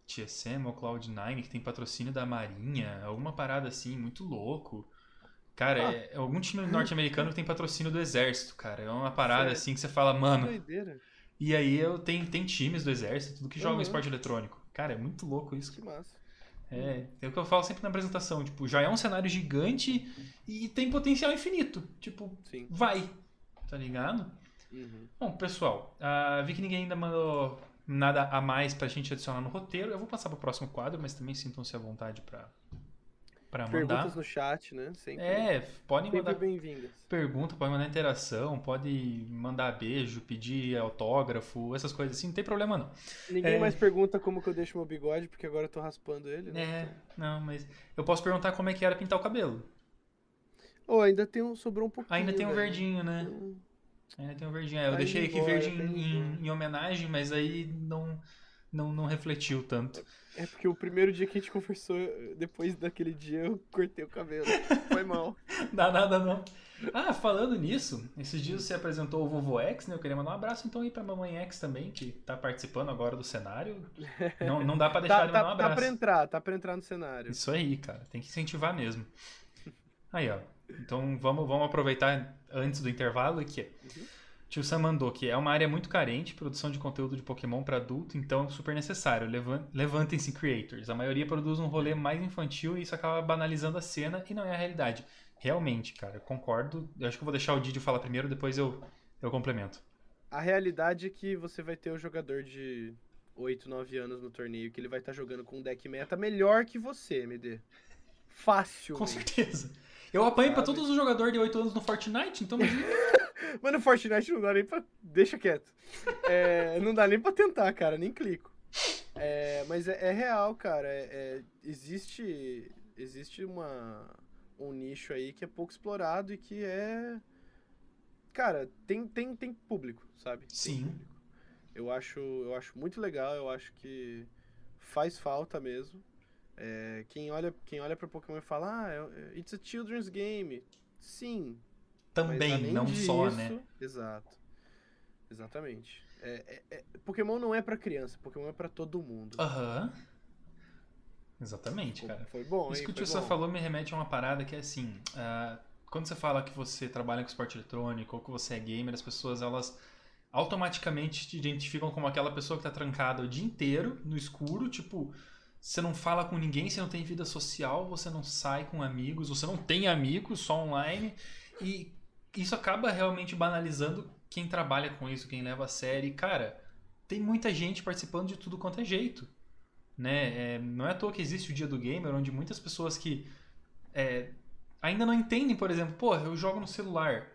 [SPEAKER 1] TSM ou Cloud9, que tem patrocínio da Marinha, alguma parada assim, muito louco. Cara,
[SPEAKER 2] Ah.
[SPEAKER 1] é, é algum time norte-americano que tem patrocínio do exército, cara. É uma parada
[SPEAKER 2] Sério?
[SPEAKER 1] assim que você fala, mano,
[SPEAKER 2] doideira.
[SPEAKER 1] E aí eu tem, tem times do exército, tudo que joga
[SPEAKER 2] Uhum.
[SPEAKER 1] esporte eletrônico. Cara, é muito louco isso.
[SPEAKER 2] Que massa.
[SPEAKER 1] É, é o que eu falo sempre na apresentação. Tipo, já é um cenário gigante e tem potencial infinito. Tipo,
[SPEAKER 2] Sim.
[SPEAKER 1] vai. Tá ligado?
[SPEAKER 2] Uhum.
[SPEAKER 1] Bom, pessoal, ah, vi que ninguém ainda mandou nada a mais pra gente adicionar no roteiro. Eu vou passar pro próximo quadro, mas também sintam-se à vontade pra, pra mandar.
[SPEAKER 2] Perguntas no chat, né? Sempre,
[SPEAKER 1] É, podem mandar
[SPEAKER 2] bem-vindas.
[SPEAKER 1] pergunta, pode mandar interação, pode mandar beijo, pedir autógrafo, essas coisas assim, não tem problema não.
[SPEAKER 2] Ninguém
[SPEAKER 1] É.
[SPEAKER 2] mais pergunta como que eu deixo meu bigode, porque agora eu tô raspando ele, né?
[SPEAKER 1] É, não, mas eu posso perguntar como é que era pintar o cabelo.
[SPEAKER 2] Oh, ainda tem um, sobrou um pouquinho.
[SPEAKER 1] Ainda tem um verdinho, né?
[SPEAKER 2] Hum,
[SPEAKER 1] Ainda tem um verdinho. É, eu
[SPEAKER 2] Tá
[SPEAKER 1] deixei aqui
[SPEAKER 2] embora,
[SPEAKER 1] verde
[SPEAKER 2] tá
[SPEAKER 1] em,
[SPEAKER 2] embora.
[SPEAKER 1] em homenagem, mas aí não, não, não refletiu tanto.
[SPEAKER 2] É porque o primeiro dia que a gente conversou, depois daquele dia, eu cortei o cabelo. Foi mal.
[SPEAKER 1] Dá nada não. Ah, falando nisso, esses dias você apresentou o Vovô X, né? Eu queria mandar um abraço então aí pra Mamãe X também, que tá participando agora do cenário. Não, não dá pra deixar
[SPEAKER 2] Tá,
[SPEAKER 1] de mandar um
[SPEAKER 2] tá,
[SPEAKER 1] abraço.
[SPEAKER 2] tá pra entrar, tá pra entrar no cenário.
[SPEAKER 1] Isso aí, cara. Tem que incentivar mesmo. Aí, ó. Então vamos, vamos aproveitar antes do intervalo que é. Tio Sam mandou que é uma área muito carente, produção de conteúdo de Pokémon para adulto, então é super necessário. Levan- Levantem-se creators. A maioria produz um rolê mais infantil e isso acaba banalizando a cena e não é a realidade. Realmente, cara, eu concordo. Eu acho que eu vou deixar o Didi falar primeiro, depois eu, eu complemento.
[SPEAKER 2] A realidade é que você vai ter o jogador de 8, 9 anos no torneio, que ele vai estar jogando com um deck meta melhor que você, MD. Fácil.
[SPEAKER 1] Com certeza. Eu apanho pra todos os jogadores de 8 anos no Fortnite, então imagina.
[SPEAKER 2] Mas no Fortnite não dá nem pra. Deixa quieto. É, não dá nem pra tentar, cara, nem clico. É, mas é, é real, cara. é- é- existe existe uma, um nicho aí que é pouco explorado e que é. Cara, tem, tem, tem público, sabe?
[SPEAKER 1] Sim.
[SPEAKER 2] público. Eu acho, eu acho muito legal, eu acho que faz falta mesmo. É, quem olha, quem olha pra Pokémon e fala, ah, é- it's a children's game. Sim,
[SPEAKER 1] Também, não só,
[SPEAKER 2] disso-
[SPEAKER 1] né?
[SPEAKER 2] Exato. Exatamente. É, é- é- Pokémon não é pra criança, Pokémon é pra todo mundo.
[SPEAKER 1] Aham. Exatamente, cara.
[SPEAKER 2] Foi bom,
[SPEAKER 1] Isso
[SPEAKER 2] hein?
[SPEAKER 1] que o tio falou me remete a uma parada que é assim: ah, quando você fala que você trabalha com esporte eletrônico ou que você é gamer, as pessoas elas automaticamente te identificam como aquela pessoa que tá trancada o dia inteiro no escuro, tipo, você não fala com ninguém, você não tem vida social, você não sai com amigos, você não tem amigos, só online. E isso acaba realmente banalizando quem trabalha com isso, quem leva a sério. E, cara, tem muita gente participando de tudo quanto é jeito. Né? É, não é à toa que existe o Dia do Gamer, onde muitas pessoas que é, ainda não entendem, por exemplo, pô, eu jogo no celular.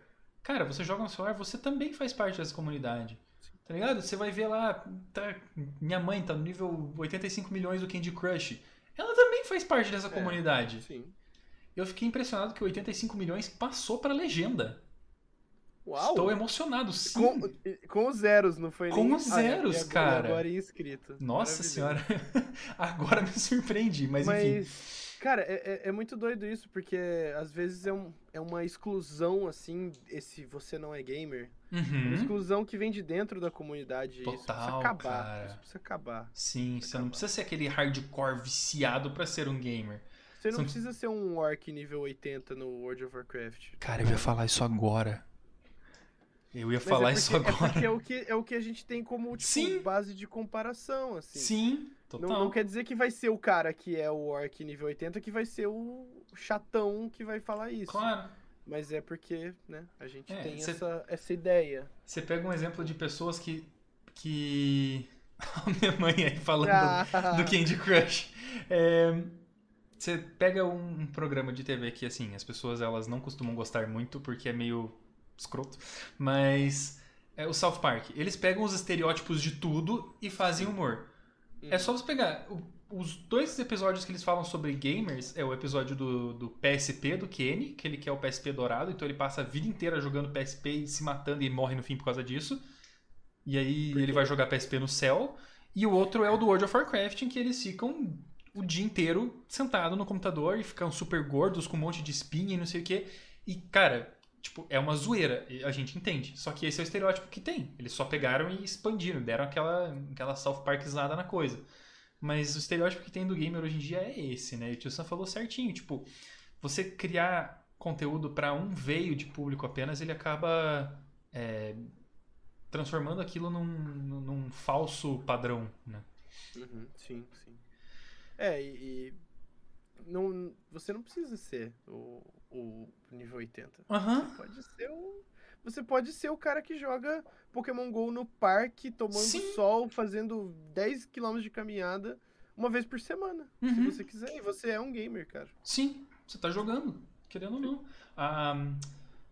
[SPEAKER 1] Cara, você joga no celular, você também faz parte dessa comunidade. Tá ligado? Você vai ver lá, tá, minha mãe tá no nível 85 milhões do Candy Crush. Ela também faz parte dessa
[SPEAKER 2] É.
[SPEAKER 1] comunidade.
[SPEAKER 2] Sim.
[SPEAKER 1] Eu fiquei impressionado que 85 milhões passou pra legenda.
[SPEAKER 2] Uau!
[SPEAKER 1] Estou emocionado, sim.
[SPEAKER 2] Com, com os zeros, não foi
[SPEAKER 1] Com
[SPEAKER 2] nem...
[SPEAKER 1] os
[SPEAKER 2] Ah, e-
[SPEAKER 1] zeros,
[SPEAKER 2] agora,
[SPEAKER 1] cara.
[SPEAKER 2] Agora inscrito.
[SPEAKER 1] Nossa senhora. Agora me surpreendi, mas, enfim.
[SPEAKER 2] Mas, cara, é, é- é muito doido isso, porque às vezes é, um, é uma exclusão, assim, esse você não é gamer.
[SPEAKER 1] Uhum.
[SPEAKER 2] exclusão que vem de dentro da comunidade. isso precisa
[SPEAKER 1] Total,
[SPEAKER 2] acabar.
[SPEAKER 1] cara.
[SPEAKER 2] Isso precisa acabar.
[SPEAKER 1] Sim, você não precisa ser aquele hardcore viciado pra ser um gamer.
[SPEAKER 2] Você não
[SPEAKER 1] São-
[SPEAKER 2] precisa ser um orc nível 80 no World of Warcraft.
[SPEAKER 1] Cara, eu ia falar isso agora. Eu ia
[SPEAKER 2] Mas
[SPEAKER 1] falar
[SPEAKER 2] é
[SPEAKER 1] isso
[SPEAKER 2] porque,
[SPEAKER 1] agora.
[SPEAKER 2] É porque é o que, é o que a gente tem como tipo,
[SPEAKER 1] Sim.
[SPEAKER 2] base de comparação, assim.
[SPEAKER 1] Sim,
[SPEAKER 2] Não,
[SPEAKER 1] total.
[SPEAKER 2] não quer dizer que vai ser o cara que é o orc nível 80 que vai ser o chatão que vai falar isso.
[SPEAKER 1] Claro.
[SPEAKER 2] Mas é porque, né, a gente
[SPEAKER 1] É,
[SPEAKER 2] tem
[SPEAKER 1] cê-
[SPEAKER 2] essa, essa ideia.
[SPEAKER 1] Você pega um exemplo de pessoas que. que. A minha mãe aí falando
[SPEAKER 2] Ah,
[SPEAKER 1] do Candy Crush. É, Você pega um, um programa de TV que, assim, as pessoas elas não costumam gostar muito porque é meio escroto, mas é o South Park. Eles pegam os estereótipos de tudo e fazem humor. É só você pegar o- os dois episódios que eles falam sobre gamers, é o episódio do, do PSP do Kenny, que ele quer o PSP dourado, então ele passa a vida inteira jogando PSP e se matando e morre no fim por causa disso. E aí ele vai jogar PSP no céu. E o outro é o do World of Warcraft, em que eles ficam o dia inteiro sentado no computador e ficam super gordos com um monte de espinha e não sei o quê. E, cara, tipo, é uma zoeira, a gente entende. Só que esse é o estereótipo que tem. Eles só pegaram e expandiram, deram aquela, aquela South Parkizada na coisa. Mas o estereótipo que tem do gamer hoje em dia é esse, né? E o Tio Sam falou certinho, tipo, você criar conteúdo para um veio de público apenas, ele acaba é, transformando aquilo num, num falso padrão, né?
[SPEAKER 2] Uhum, sim, sim. É, e, e não, você não precisa ser o, o nível 80.
[SPEAKER 1] Aham.
[SPEAKER 2] Você pode ser o. Você pode ser o cara que joga Pokémon GO no parque, tomando
[SPEAKER 1] Sim.
[SPEAKER 2] sol, fazendo 10 km de caminhada uma vez por semana. Se
[SPEAKER 1] Uhum.
[SPEAKER 2] você quiser. E você é um gamer, cara.
[SPEAKER 1] Sim, você tá jogando, querendo ou não. A,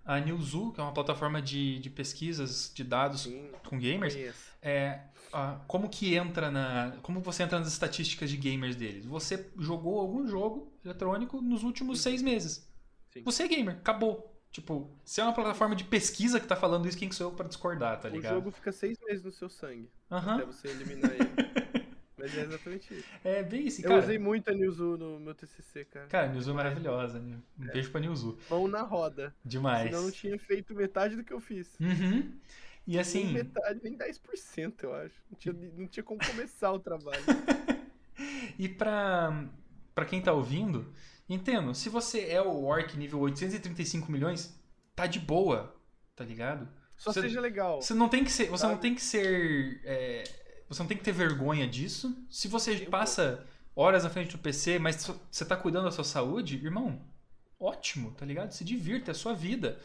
[SPEAKER 1] a Newzoo, que é uma plataforma de, de pesquisas de dados
[SPEAKER 2] Sim,
[SPEAKER 1] com gamers,
[SPEAKER 2] conheço.
[SPEAKER 1] é a- como que entra na. Como você entra nas estatísticas de gamers deles? Você jogou algum jogo eletrônico nos últimos
[SPEAKER 2] Uhum.
[SPEAKER 1] seis meses.
[SPEAKER 2] Sim.
[SPEAKER 1] Você é gamer, acabou. Tipo, se é uma plataforma de pesquisa que tá falando isso, quem que sou eu pra discordar, tá
[SPEAKER 2] O
[SPEAKER 1] ligado?
[SPEAKER 2] jogo fica seis meses no seu sangue.
[SPEAKER 1] Aham.
[SPEAKER 2] Até você eliminar ele. Mas é exatamente isso.
[SPEAKER 1] É bem isso,
[SPEAKER 2] Eu
[SPEAKER 1] cara.
[SPEAKER 2] usei muito a Newzoo no meu TCC, cara.
[SPEAKER 1] Cara, a Newzoo é maravilhosa, né? Um beijo pra Newzoo.
[SPEAKER 2] Mão na roda.
[SPEAKER 1] Demais.
[SPEAKER 2] Senão eu não tinha feito metade do que eu fiz.
[SPEAKER 1] Uhum. E
[SPEAKER 2] Nem
[SPEAKER 1] assim,
[SPEAKER 2] metade, nem 10%, eu acho. Não tinha, não tinha como começar o trabalho.
[SPEAKER 1] e pra, pra quem tá ouvindo, entendo, se você é o Orc nível 835 milhões, tá de boa, tá ligado?
[SPEAKER 2] Só
[SPEAKER 1] Você-
[SPEAKER 2] seja legal.
[SPEAKER 1] Você não tem que ser. Você não
[SPEAKER 2] Sabe?
[SPEAKER 1] tem que ser. é, você não tem que ter vergonha disso. Se você
[SPEAKER 2] um
[SPEAKER 1] passa horas na frente do PC, mas você tá cuidando da sua saúde, irmão, ótimo, tá ligado? Se divirta, é a sua vida.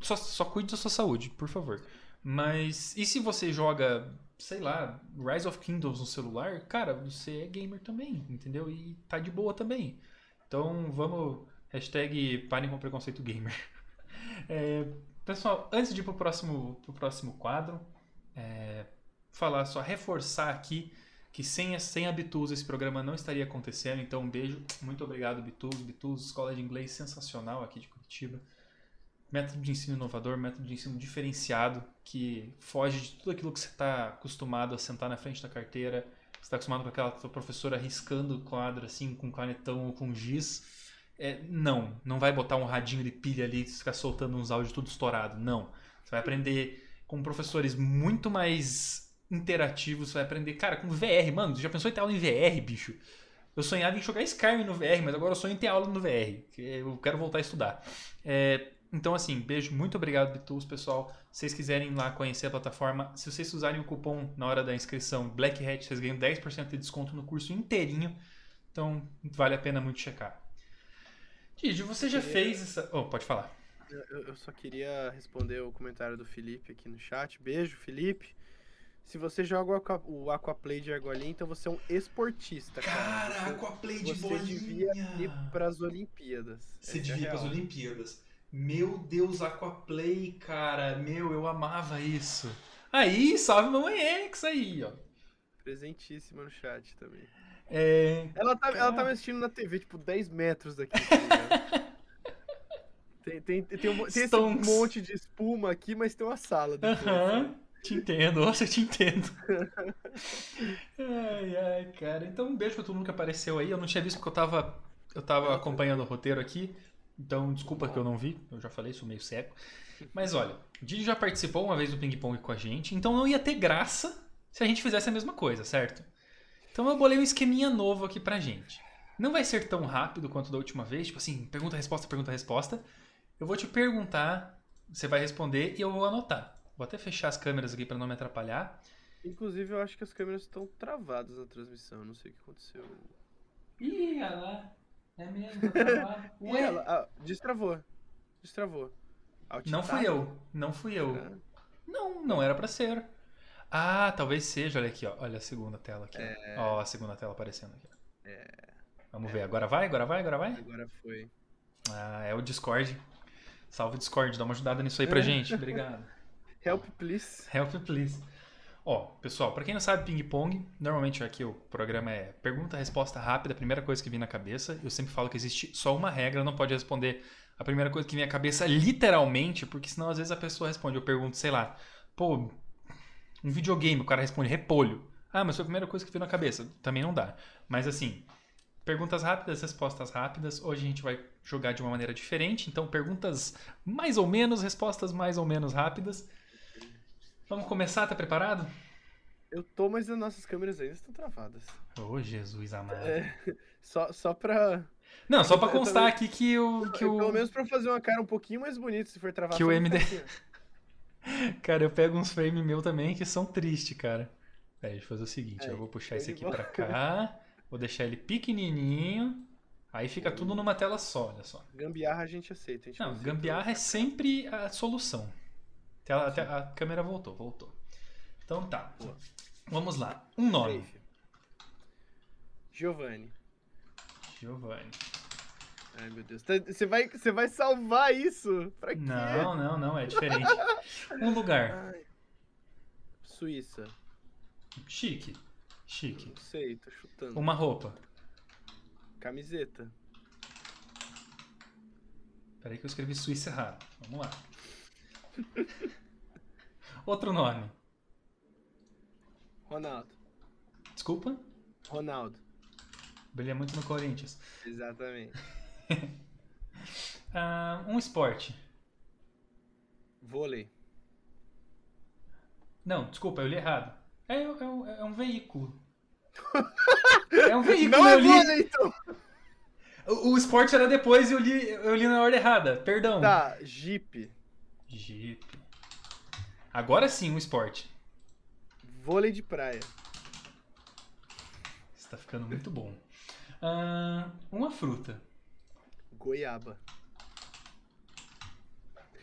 [SPEAKER 1] Só, só cuide da sua saúde, por favor. Mas e se você joga, sei lá, Rise of Kingdoms no celular, cara, você é gamer também, entendeu? E tá de boa também. Então vamos. Hashtag parem com preconceito gamer. É, pessoal, antes de ir pro próximo, pro próximo quadro, é, falar só, reforçar aqui que sem, a- sem a Bitus esse programa não estaria acontecendo. Então, um beijo. Muito obrigado, Bitus. Bitus, escola de inglês sensacional aqui de Curitiba. Método de ensino inovador, método de ensino diferenciado, que foge de tudo aquilo que você está acostumado a sentar na frente da carteira. Você está acostumado com aquela tua professora riscando o quadro assim, com canetão ou com giz. É, não, não vai botar um radinho de pilha ali e ficar soltando uns áudios tudo estourado. Não. Você vai aprender com professores muito mais interativos. Você vai aprender, cara, com VR. Mano, já pensou em ter aula em VR, bicho? Eu sonhava em jogar Skyrim no VR, mas agora eu sonho em ter aula no VR. Eu quero voltar a estudar. É, então, assim, beijo, muito obrigado, Bitus, pessoal. Se vocês quiserem ir lá conhecer a plataforma, se vocês usarem o cupom na hora da inscrição Black Hat, vocês ganham 10% de desconto no curso inteirinho. Então, vale a pena muito checar. Didi, você já
[SPEAKER 2] queria-
[SPEAKER 1] fez essa. Oh, pode falar.
[SPEAKER 2] Eu, eu só queria responder o comentário do Felipe aqui no chat. Beijo, Felipe. Se você joga o, aqua, o Aquaplay de argolinha, então você é um esportista, cara. Você-
[SPEAKER 1] Aquaplay
[SPEAKER 2] você devia ir para as Olimpíadas.
[SPEAKER 1] Você
[SPEAKER 2] é
[SPEAKER 1] devia ir pras
[SPEAKER 2] real.
[SPEAKER 1] Olimpíadas. Meu Deus, Aquaplay, cara. Meu, eu amava isso. Aí, salve mamãe X aí, ó.
[SPEAKER 2] Presentíssima no chat também.
[SPEAKER 1] É,
[SPEAKER 2] Ela tá, ela tá me assistindo na TV, tipo, 10 metros daqui. tá tem, tem, tem, um, tem esse monte de espuma aqui, mas tem uma sala.
[SPEAKER 1] Aham, te entendo, nossa, eu te entendo. ai, ai, cara. Então, um beijo pra todo mundo que apareceu aí. Eu não tinha visto porque eu tava, eu tava acompanhando o roteiro aqui. Então, desculpa que eu não vi. Eu já falei, sou meio cego. Mas olha, o Didi já participou uma vez do Ping Pong com a gente. Então, não ia ter graça se a gente fizesse a mesma coisa, certo? Então, eu bolei um esqueminha novo aqui pra gente. Não vai ser tão rápido quanto da última vez. Tipo assim, pergunta, resposta, pergunta, resposta. Eu vou te perguntar, você vai responder e eu vou anotar. Vou até fechar as câmeras aqui pra não me atrapalhar.
[SPEAKER 2] Inclusive, eu acho que as câmeras estão travadas na transmissão. Não sei o que aconteceu.
[SPEAKER 1] Ih, olha lá. É mesmo, tá.
[SPEAKER 2] E ela, ah, destravou. Destravou. Alt
[SPEAKER 1] Não
[SPEAKER 2] tab?
[SPEAKER 1] fui eu. Não fui eu.
[SPEAKER 2] Será?
[SPEAKER 1] Não, não era pra ser. Ah, talvez seja. Olha aqui, ó. Olha a segunda tela aqui. Ó, Ó, a segunda tela aparecendo aqui. ó. Vamos ver. Agora vai, agora vai, agora vai?
[SPEAKER 2] Agora foi.
[SPEAKER 1] Ah, é o Discord. Salve Discord, dá uma ajudada nisso aí pra gente. Obrigado.
[SPEAKER 2] Help, please.
[SPEAKER 1] Help, please. Ó, pessoal, pra quem não sabe ping-pong, normalmente aqui o programa é pergunta, resposta rápida, a primeira coisa que vem na cabeça. Eu sempre falo que existe só uma regra, não pode responder a primeira coisa que vem à cabeça literalmente, porque senão às vezes a pessoa responde, eu pergunto, sei lá, pô, um videogame, o cara responde repolho. Ah, mas foi a primeira coisa que veio na cabeça. Também não dá. Mas assim, perguntas rápidas, respostas rápidas. Hoje a gente vai jogar de uma maneira diferente, então perguntas mais ou menos, respostas mais ou menos rápidas. Vamos começar? Tá preparado?
[SPEAKER 2] Eu tô, mas as nossas câmeras ainda estão travadas.
[SPEAKER 1] Ô, Jesus amado.
[SPEAKER 2] É, só, só pra.
[SPEAKER 1] Não, só pra constar
[SPEAKER 2] também-
[SPEAKER 1] aqui que o, que
[SPEAKER 2] Pelo
[SPEAKER 1] o,
[SPEAKER 2] menos pra fazer uma cara um pouquinho mais bonita, se for travar
[SPEAKER 1] Que o MD. Cara, eu pego uns frames meu também que são tristes, cara. Peraí, deixa eu fazer o seguinte, eu vou puxar
[SPEAKER 2] show
[SPEAKER 1] esse aqui
[SPEAKER 2] bola.
[SPEAKER 1] pra cá, vou deixar ele pequenininho, aí fica tudo numa tela só, olha só.
[SPEAKER 2] Gambiarra a gente aceita. A gente
[SPEAKER 1] Não, gambiarra é sempre a solução. Tela- até a câmera voltou, voltou. Então tá.
[SPEAKER 2] Boa.
[SPEAKER 1] Vamos lá. Um nome.
[SPEAKER 2] Giovanni.
[SPEAKER 1] Giovanni.
[SPEAKER 2] Ai, meu Deus. Tá- Você vai, você vai salvar isso? Pra quê?
[SPEAKER 1] Não, não, não, é diferente. Um lugar.
[SPEAKER 2] Ai. Suíça.
[SPEAKER 1] Chique. Chique.
[SPEAKER 2] Não sei, tô chutando.
[SPEAKER 1] Uma roupa.
[SPEAKER 2] Camiseta.
[SPEAKER 1] Peraí que eu escrevi Suíça errado. Vamos lá. Outro nome.
[SPEAKER 2] Ronaldo.
[SPEAKER 1] Desculpa.
[SPEAKER 2] Ronaldo.
[SPEAKER 1] Brilha muito no Corinthians.
[SPEAKER 2] Exatamente.
[SPEAKER 1] Ah, um esporte.
[SPEAKER 2] Vôlei.
[SPEAKER 1] Não, desculpa, eu li errado. É, é um- é um veículo. É um veículo,
[SPEAKER 2] Não
[SPEAKER 1] eu
[SPEAKER 2] é
[SPEAKER 1] li.
[SPEAKER 2] vôlei, então!
[SPEAKER 1] O, o esporte era depois e eu li, eu li na ordem errada. Perdão.
[SPEAKER 2] Tá, Jeep.
[SPEAKER 1] Jeep. Agora sim, um esporte.
[SPEAKER 2] Vôlei de praia.
[SPEAKER 1] Isso tá ficando muito bom. Ah, uma fruta.
[SPEAKER 2] Goiaba.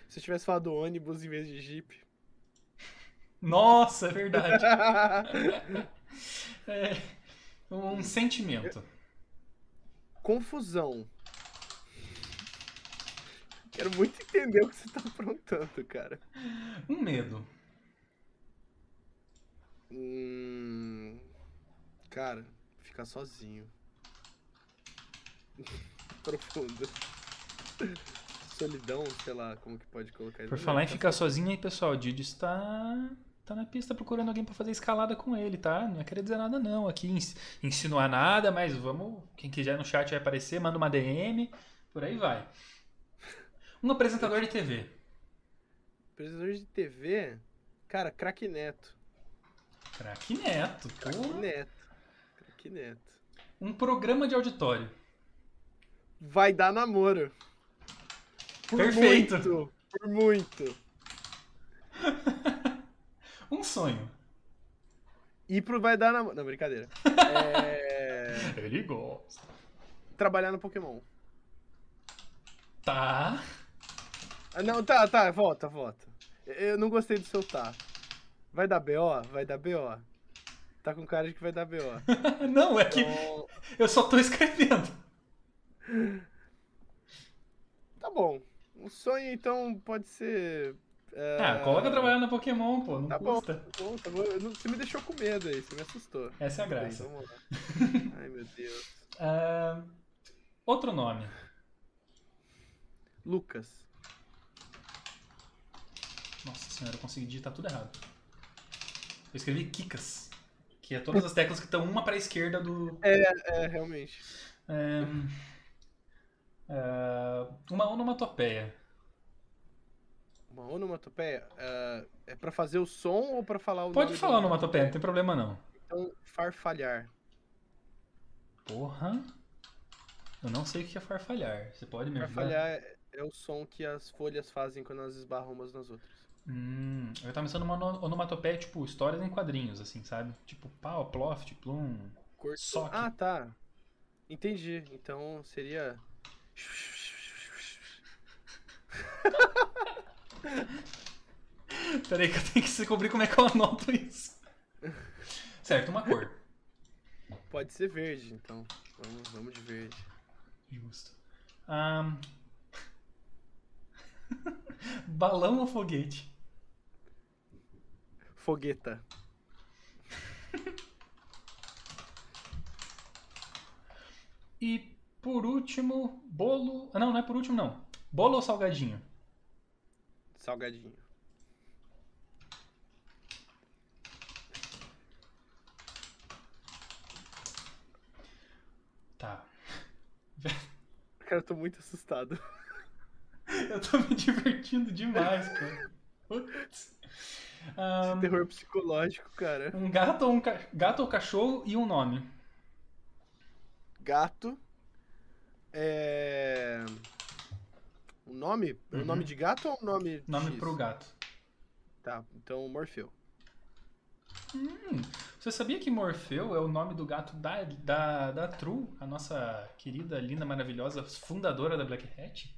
[SPEAKER 2] Se eu tivesse falado ônibus em vez de Jeep.
[SPEAKER 1] Nossa, é verdade. É, um sentimento.
[SPEAKER 2] Confusão. Quero muito entender o que você tá aprontando, cara.
[SPEAKER 1] Um medo.
[SPEAKER 2] Hum, cara, ficar sozinho. Profundo. Solidão, sei lá, como que pode colocar isso.
[SPEAKER 1] Por falar em
[SPEAKER 2] ficar
[SPEAKER 1] sozinho aí, pessoal, o Didi está tá na pista procurando alguém pra fazer escalada com ele, tá? Não é querer dizer nada não, aqui ins- insinuar nada, mas vamos, quem quiser no chat vai aparecer, manda uma DM, por aí vai. Um apresentador de TV.
[SPEAKER 2] Apresentador de TV, cara, craque Neto.
[SPEAKER 1] Craque Neto,
[SPEAKER 2] Craque
[SPEAKER 1] porra.
[SPEAKER 2] Neto. Craque Neto.
[SPEAKER 1] Um programa de auditório.
[SPEAKER 2] Vai dar namoro. Por
[SPEAKER 1] Perfeito.
[SPEAKER 2] Muito, por muito.
[SPEAKER 1] Um sonho.
[SPEAKER 2] E pro vai dar namoro. Não, brincadeira. É...
[SPEAKER 1] Ele gosta.
[SPEAKER 2] Trabalhar no Pokémon.
[SPEAKER 1] Tá.
[SPEAKER 2] Ah, não, tá, tá, volta, volta. Eu não gostei do seu tá. Vai dar BO? Vai dar BO. Tá com cara de que vai dar BO.
[SPEAKER 1] Não, é que
[SPEAKER 2] Então,
[SPEAKER 1] eu só tô escrevendo.
[SPEAKER 2] tá bom. Um sonho, então, pode ser. é,
[SPEAKER 1] Ah, coloca trabalhar no Pokémon, pô, não
[SPEAKER 2] Tá
[SPEAKER 1] custa.
[SPEAKER 2] tá bom, tá bom. Você me deixou com medo aí, você me assustou.
[SPEAKER 1] Essa é a
[SPEAKER 2] Tudo bem,
[SPEAKER 1] graça.
[SPEAKER 2] vamos lá. Ai, meu Deus.
[SPEAKER 1] Ah, outro nome.
[SPEAKER 2] Lucas.
[SPEAKER 1] Nossa senhora, eu consegui digitar tudo errado. Eu escrevi Kikas. Que é todas as teclas que estão uma para a esquerda do.
[SPEAKER 2] É, realmente.
[SPEAKER 1] é, é, uma onomatopeia.
[SPEAKER 2] Uma onomatopeia. é, é pra fazer o som ou pra falar o
[SPEAKER 1] Pode falar onomatopeia, não tem problema não.
[SPEAKER 2] Então, farfalhar.
[SPEAKER 1] Porra. Eu não sei o que é farfalhar. Você pode me ajudar?
[SPEAKER 2] Farfalhar é, é o som que as folhas fazem quando elas esbarram umas nas outras.
[SPEAKER 1] Hum, eu tava pensando numa ono- onomatopeia, tipo, histórias em quadrinhos, assim, sabe? Tipo, pau, ploft, plum.
[SPEAKER 2] Cortou.
[SPEAKER 1] Só que-
[SPEAKER 2] Ah, tá. Entendi. Então seria.
[SPEAKER 1] Peraí que eu tenho que descobrir como é que eu anoto isso. Certo, uma cor.
[SPEAKER 2] Pode ser verde, então. Vamos, vamos de verde.
[SPEAKER 1] Justo. Ahn. Balão ou foguete?
[SPEAKER 2] Fogueta.
[SPEAKER 1] E por último, bolo. Ah, não, não é por último, não. Bolo ou salgadinho?
[SPEAKER 2] Salgadinho.
[SPEAKER 1] Tá.
[SPEAKER 2] Cara, eu tô muito assustado.
[SPEAKER 1] Eu tô me divertindo demais, cara. Putz. Ahn,
[SPEAKER 2] Terror psicológico, cara.
[SPEAKER 1] um gato ou um ca... gato ou cachorro e um nome.
[SPEAKER 2] Gato. É. O nome? O
[SPEAKER 1] Uhum.
[SPEAKER 2] nome de gato ou o nome.
[SPEAKER 1] Nome
[SPEAKER 2] X?
[SPEAKER 1] pro gato.
[SPEAKER 2] Tá, então Morfeu.
[SPEAKER 1] Hum, você sabia que Morfeu é o nome do gato da, da, da True, a nossa querida, linda, maravilhosa fundadora da Black Hat?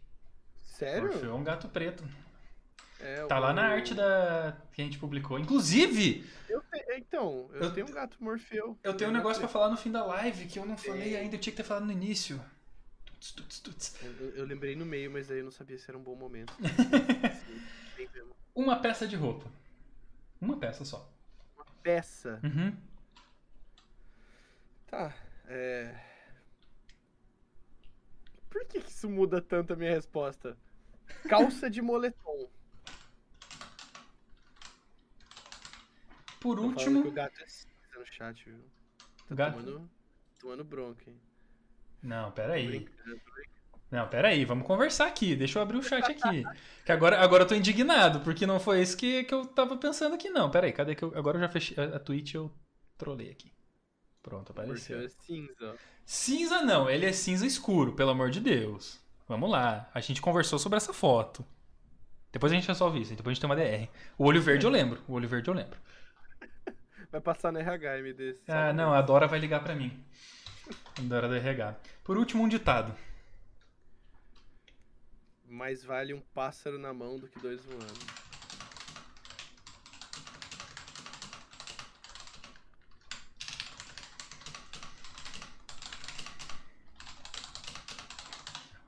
[SPEAKER 2] Sério?
[SPEAKER 1] Morfeu é um gato preto.
[SPEAKER 2] É,
[SPEAKER 1] Tá lá na
[SPEAKER 2] o-
[SPEAKER 1] arte da que a gente publicou. Inclusive,
[SPEAKER 2] Eu te- Então, eu,
[SPEAKER 1] Eu-
[SPEAKER 2] tenho um gato Morfeu.
[SPEAKER 1] eu tenho um negócio pra falar no fim da live que eu não falei
[SPEAKER 2] É.
[SPEAKER 1] ainda, eu tinha que ter falado no início. Tuts, tuts, tuts.
[SPEAKER 2] Eu, eu- lembrei no meio, mas aí eu não sabia se era um bom momento.
[SPEAKER 1] Uma peça de roupa. Uma peça só.
[SPEAKER 2] Peça.
[SPEAKER 1] Uhum.
[SPEAKER 2] Tá, é. Por que, que isso muda tanto a minha resposta? Calça de moletom.
[SPEAKER 1] Por
[SPEAKER 2] Tô que
[SPEAKER 1] último,
[SPEAKER 2] o gato é cinza no chat, viu? Tá
[SPEAKER 1] Gato?
[SPEAKER 2] tomando, tomando bronca, hein?
[SPEAKER 1] Não, peraí. Não, peraí, vamos conversar aqui. Deixa eu abrir o chat aqui. Que agora, agora eu tô indignado, porque não foi isso que, que eu tava pensando aqui, não. Peraí, cadê que eu. Agora eu já fechei. A, a Twitch eu trolei aqui. Pronto, apareceu.
[SPEAKER 2] é cinza.
[SPEAKER 1] Cinza não, ele é cinza escuro, pelo amor de Deus. Vamos lá. A gente conversou sobre essa foto. Depois a gente resolve isso, depois a gente tem uma DR. O olho verde eu lembro. O olho verde eu lembro.
[SPEAKER 2] Vai passar no RH, MD.
[SPEAKER 1] Ah, não, a Dora vai ligar pra mim. A Dora do RH. Por último, um ditado.
[SPEAKER 2] Mais vale um pássaro na mão do que dois voando.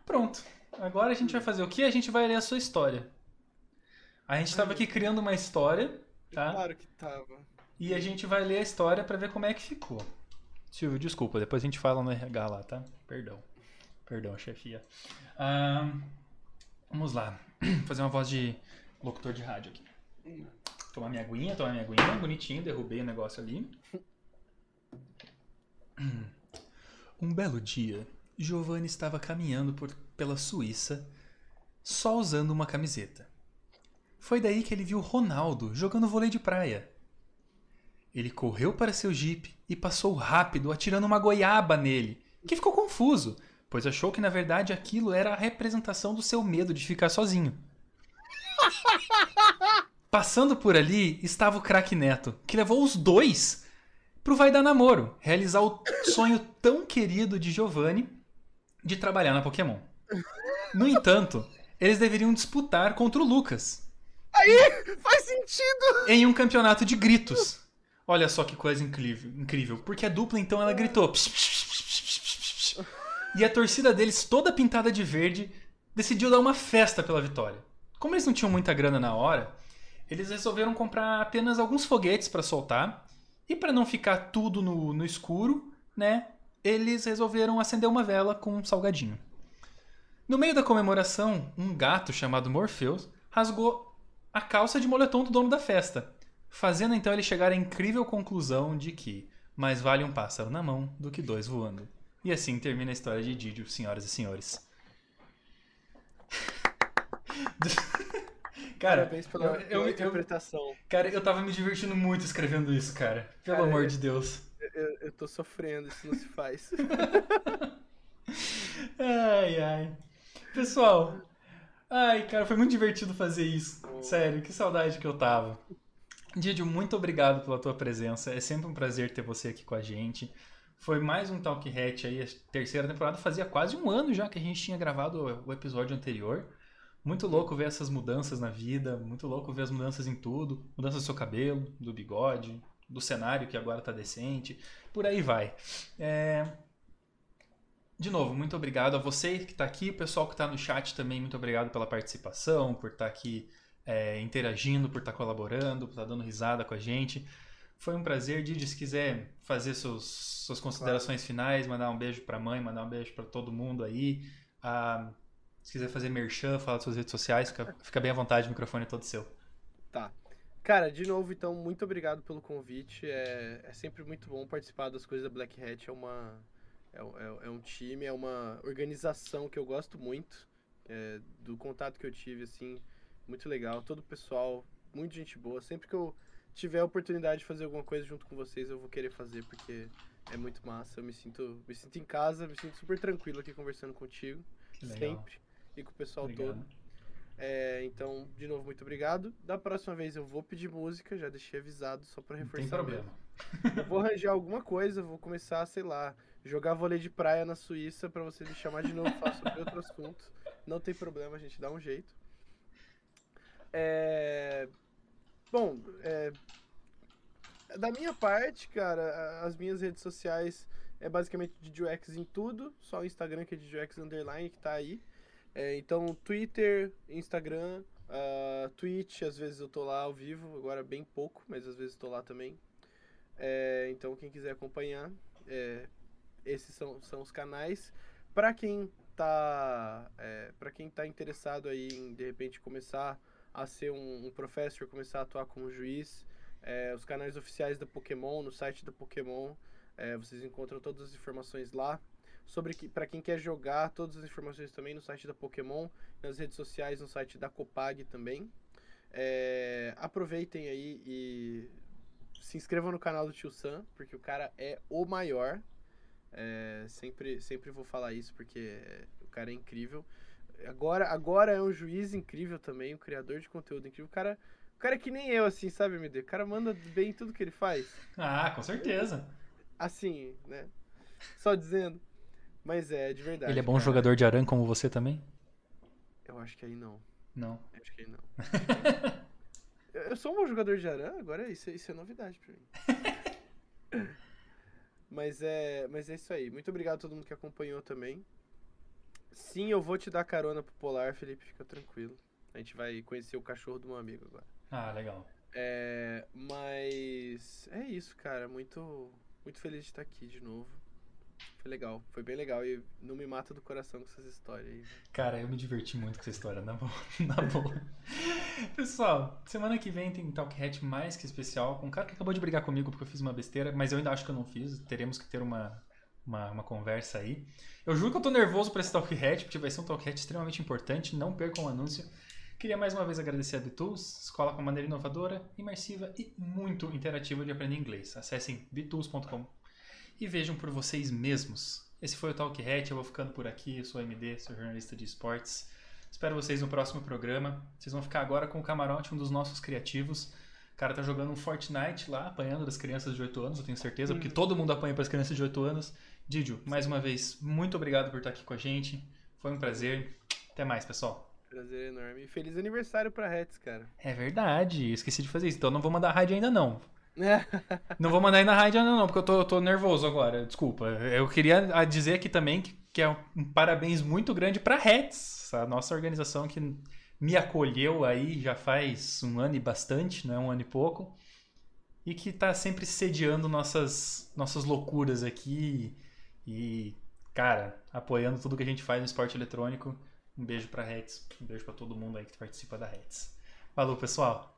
[SPEAKER 1] Pronto. Agora a gente vai fazer o quê? A gente vai ler a sua história. A gente tava aqui criando uma história, tá?
[SPEAKER 2] Claro que tava.
[SPEAKER 1] E a gente vai ler a história pra ver como é que ficou. Silvio, desculpa, depois a gente fala no RH lá, tá? Perdão. Perdão, chefia. Vamos lá. Fazer uma voz de locutor de rádio aqui. Tomar minha aguinha, tomar minha aguinha, bonitinho, derrubei o negócio ali. Um belo dia, Giovanni estava caminhando por, pela Suíça só usando uma camiseta. Foi daí que ele viu Ronaldo jogando vôlei de praia. Ele correu para seu jipe e passou rápido atirando uma goiaba nele, que ficou confuso, pois achou que na verdade aquilo era a representação do seu medo de ficar sozinho. Passando por ali estava o craque Neto, que levou os dois pro Vai Dar Namoro, realizar o sonho tão querido de Giovanni de trabalhar na Pokémon. No entanto, eles deveriam disputar contra o Lucas,
[SPEAKER 2] Faz sentido!
[SPEAKER 1] em um campeonato de gritos. Olha só que coisa incrível, incrível. Porque a dupla então ela gritou. "Psh, psh, psh, psh, psh, psh, psh". E a torcida deles, toda pintada de verde, decidiu dar uma festa pela vitória. Como eles não tinham muita grana na hora, eles resolveram comprar apenas alguns foguetes para soltar. E para não ficar tudo no, no escuro, né? Eles resolveram acender uma vela com um salgadinho. No meio da comemoração, um gato chamado Morpheus rasgou a calça de moletom do dono da festa, fazendo então ele chegar à incrível conclusão de que mais vale um pássaro na mão do que dois voando. E assim termina a história de Didio, senhoras e senhores. Cara,
[SPEAKER 2] Parabéns pela,
[SPEAKER 1] eu, eu, eu,
[SPEAKER 2] interpretação.
[SPEAKER 1] cara, eu tava me divertindo muito escrevendo isso, cara. Pelo
[SPEAKER 2] Cara,
[SPEAKER 1] amor de Deus.
[SPEAKER 2] Eu, eu tô sofrendo, isso não se faz.
[SPEAKER 1] Ai, ai. Pessoal, ai, cara, foi muito divertido fazer isso. Sério, que saudade que eu tava. Didio, muito obrigado pela tua presença. É sempre um prazer ter você aqui com a gente. Foi mais um Talk Hat aí, a terceira temporada. Fazia quase um ano já que a gente tinha gravado o episódio anterior. Muito louco ver essas mudanças na vida, muito louco ver as mudanças em tudo. Mudança do seu cabelo, do bigode, do cenário que agora tá decente. Por aí vai. É, de novo, muito obrigado a você que está aqui, o pessoal que está no chat também, muito obrigado pela participação, por estar aqui é, interagindo, por estar colaborando, por estar dando risada com a gente. Foi um prazer, Didi, se quiser fazer seus, suas considerações finais, mandar um beijo para a mãe, mandar um beijo para todo mundo aí. Ah, se quiser fazer merchan, falar das suas redes sociais, fica, fica bem à vontade, o microfone é todo seu.
[SPEAKER 2] Tá. Cara, de novo, então, muito obrigado pelo convite. É, é sempre muito bom participar das coisas da Black Hat. É uma. É, é- é um time, é uma organização que eu gosto muito. é, do contato que eu tive, assim, muito legal. Todo o pessoal, muito gente boa. Sempre que eu tiver a oportunidade de fazer alguma coisa junto com vocês, eu vou querer fazer, porque é muito massa. Eu me sinto, me sinto em casa, me sinto super tranquilo aqui conversando contigo. Sempre. E com o pessoal
[SPEAKER 1] Obrigado.
[SPEAKER 2] todo. É, então, de novo, muito obrigado. Da próxima vez eu vou pedir música, já deixei avisado, só pra
[SPEAKER 1] Não
[SPEAKER 2] reforçar.
[SPEAKER 1] tem problema.
[SPEAKER 2] Eu vou arranjar alguma coisa, vou começar, sei lá, jogar vôlei de praia na Suíça pra você me chamar de novo, falar sobre outro assunto. Não tem problema, a gente dá um jeito. É... Bom, é... da minha parte, cara, as minhas redes sociais é basicamente DJX em tudo, só o Instagram que é DJX Underline que tá aí. É, então, Twitter, Instagram, ah, Twitch, às vezes eu tô lá ao vivo, agora bem pouco, mas às vezes tô lá também. É, então, quem quiser acompanhar, é, esses são, são os canais. Para quem tá, é, para quem tá interessado aí em de repente começar a ser um, um professor, começar a atuar como juiz, é, os canais oficiais da Pokémon, no site da Pokémon, é, vocês encontram todas as informações lá. Sobre que, para quem quer jogar, todas as informações também no site da Pokémon, nas redes sociais, no site da Copag também. É, aproveitem aí e se inscrevam no canal do Tio Sam, porque o cara é o maior. É, sempre, sempre vou falar isso porque o cara é incrível. Agora, agora é um juiz incrível também, um criador de conteúdo incrível. O cara, o cara é que nem eu, assim, sabe, MD? O cara manda bem em tudo que ele faz.
[SPEAKER 1] Ah, com certeza.
[SPEAKER 2] Assim, né? Só dizendo. Mas é, de verdade.
[SPEAKER 1] Ele é bom
[SPEAKER 2] cara.
[SPEAKER 1] jogador de aran como você também?
[SPEAKER 2] Eu acho que aí não.
[SPEAKER 1] Não.
[SPEAKER 2] Acho que aí não. eu eu sou um bom jogador de Aran, agora isso, é- isso é novidade pra mim. mas, é, mas é isso aí. Muito obrigado a todo mundo que acompanhou também. Sim, eu vou te dar carona pro Polar, Felipe, fica tranquilo. A gente vai conhecer o cachorro do meu amigo agora.
[SPEAKER 1] Ah, legal.
[SPEAKER 2] É, mas é isso, cara. Muito, muito feliz de estar aqui de novo. Foi legal, foi bem legal e não me mata do coração com essas histórias aí.
[SPEAKER 1] Cara, eu me diverti muito com essa história, na boa. Na boa. Pessoal, semana que vem tem Talk Hat mais que especial com um cara que acabou de brigar comigo porque eu fiz uma besteira, mas eu ainda acho que eu não fiz. Teremos que ter uma, uma, uma conversa aí. Eu juro que eu tô nervoso pra esse Talk Hat, porque vai ser um Talk Hat extremamente importante. Não percam o anúncio. Queria mais uma vez agradecer a Bitools, escola com maneira inovadora, imersiva e muito interativa de aprender inglês. Acessem bitools.com e vejam por vocês mesmos. Esse foi o Talk Hat, eu vou ficando por aqui, eu sou o MD, sou jornalista de esportes. Espero vocês no próximo programa. Vocês vão ficar agora com o Camarote, um dos nossos criativos. O cara tá jogando um Fortnite lá, apanhando das crianças de 8 anos, eu tenho certeza, porque todo mundo apanha para as crianças de 8 anos. Didio, mais uma vez, muito obrigado por estar aqui com a gente. Foi um prazer. Até mais, pessoal.
[SPEAKER 2] Prazer enorme. Feliz aniversário pra Reds, cara.
[SPEAKER 1] É verdade, esqueci de fazer isso. Então não vou mandar raid ainda não. Não vou mandar aí na rádio ainda não, porque eu tô, eu tô nervoso agora, desculpa. Eu queria dizer aqui também que, que é um parabéns muito grande pra Reds, a nossa organização que me acolheu aí já faz um ano e bastante, não é um ano e pouco, e que tá sempre sediando nossas, nossas loucuras aqui e, cara, apoiando tudo que a gente faz no esporte eletrônico. Um beijo pra Reds, um beijo pra todo mundo aí que participa da Reds. Falou, pessoal!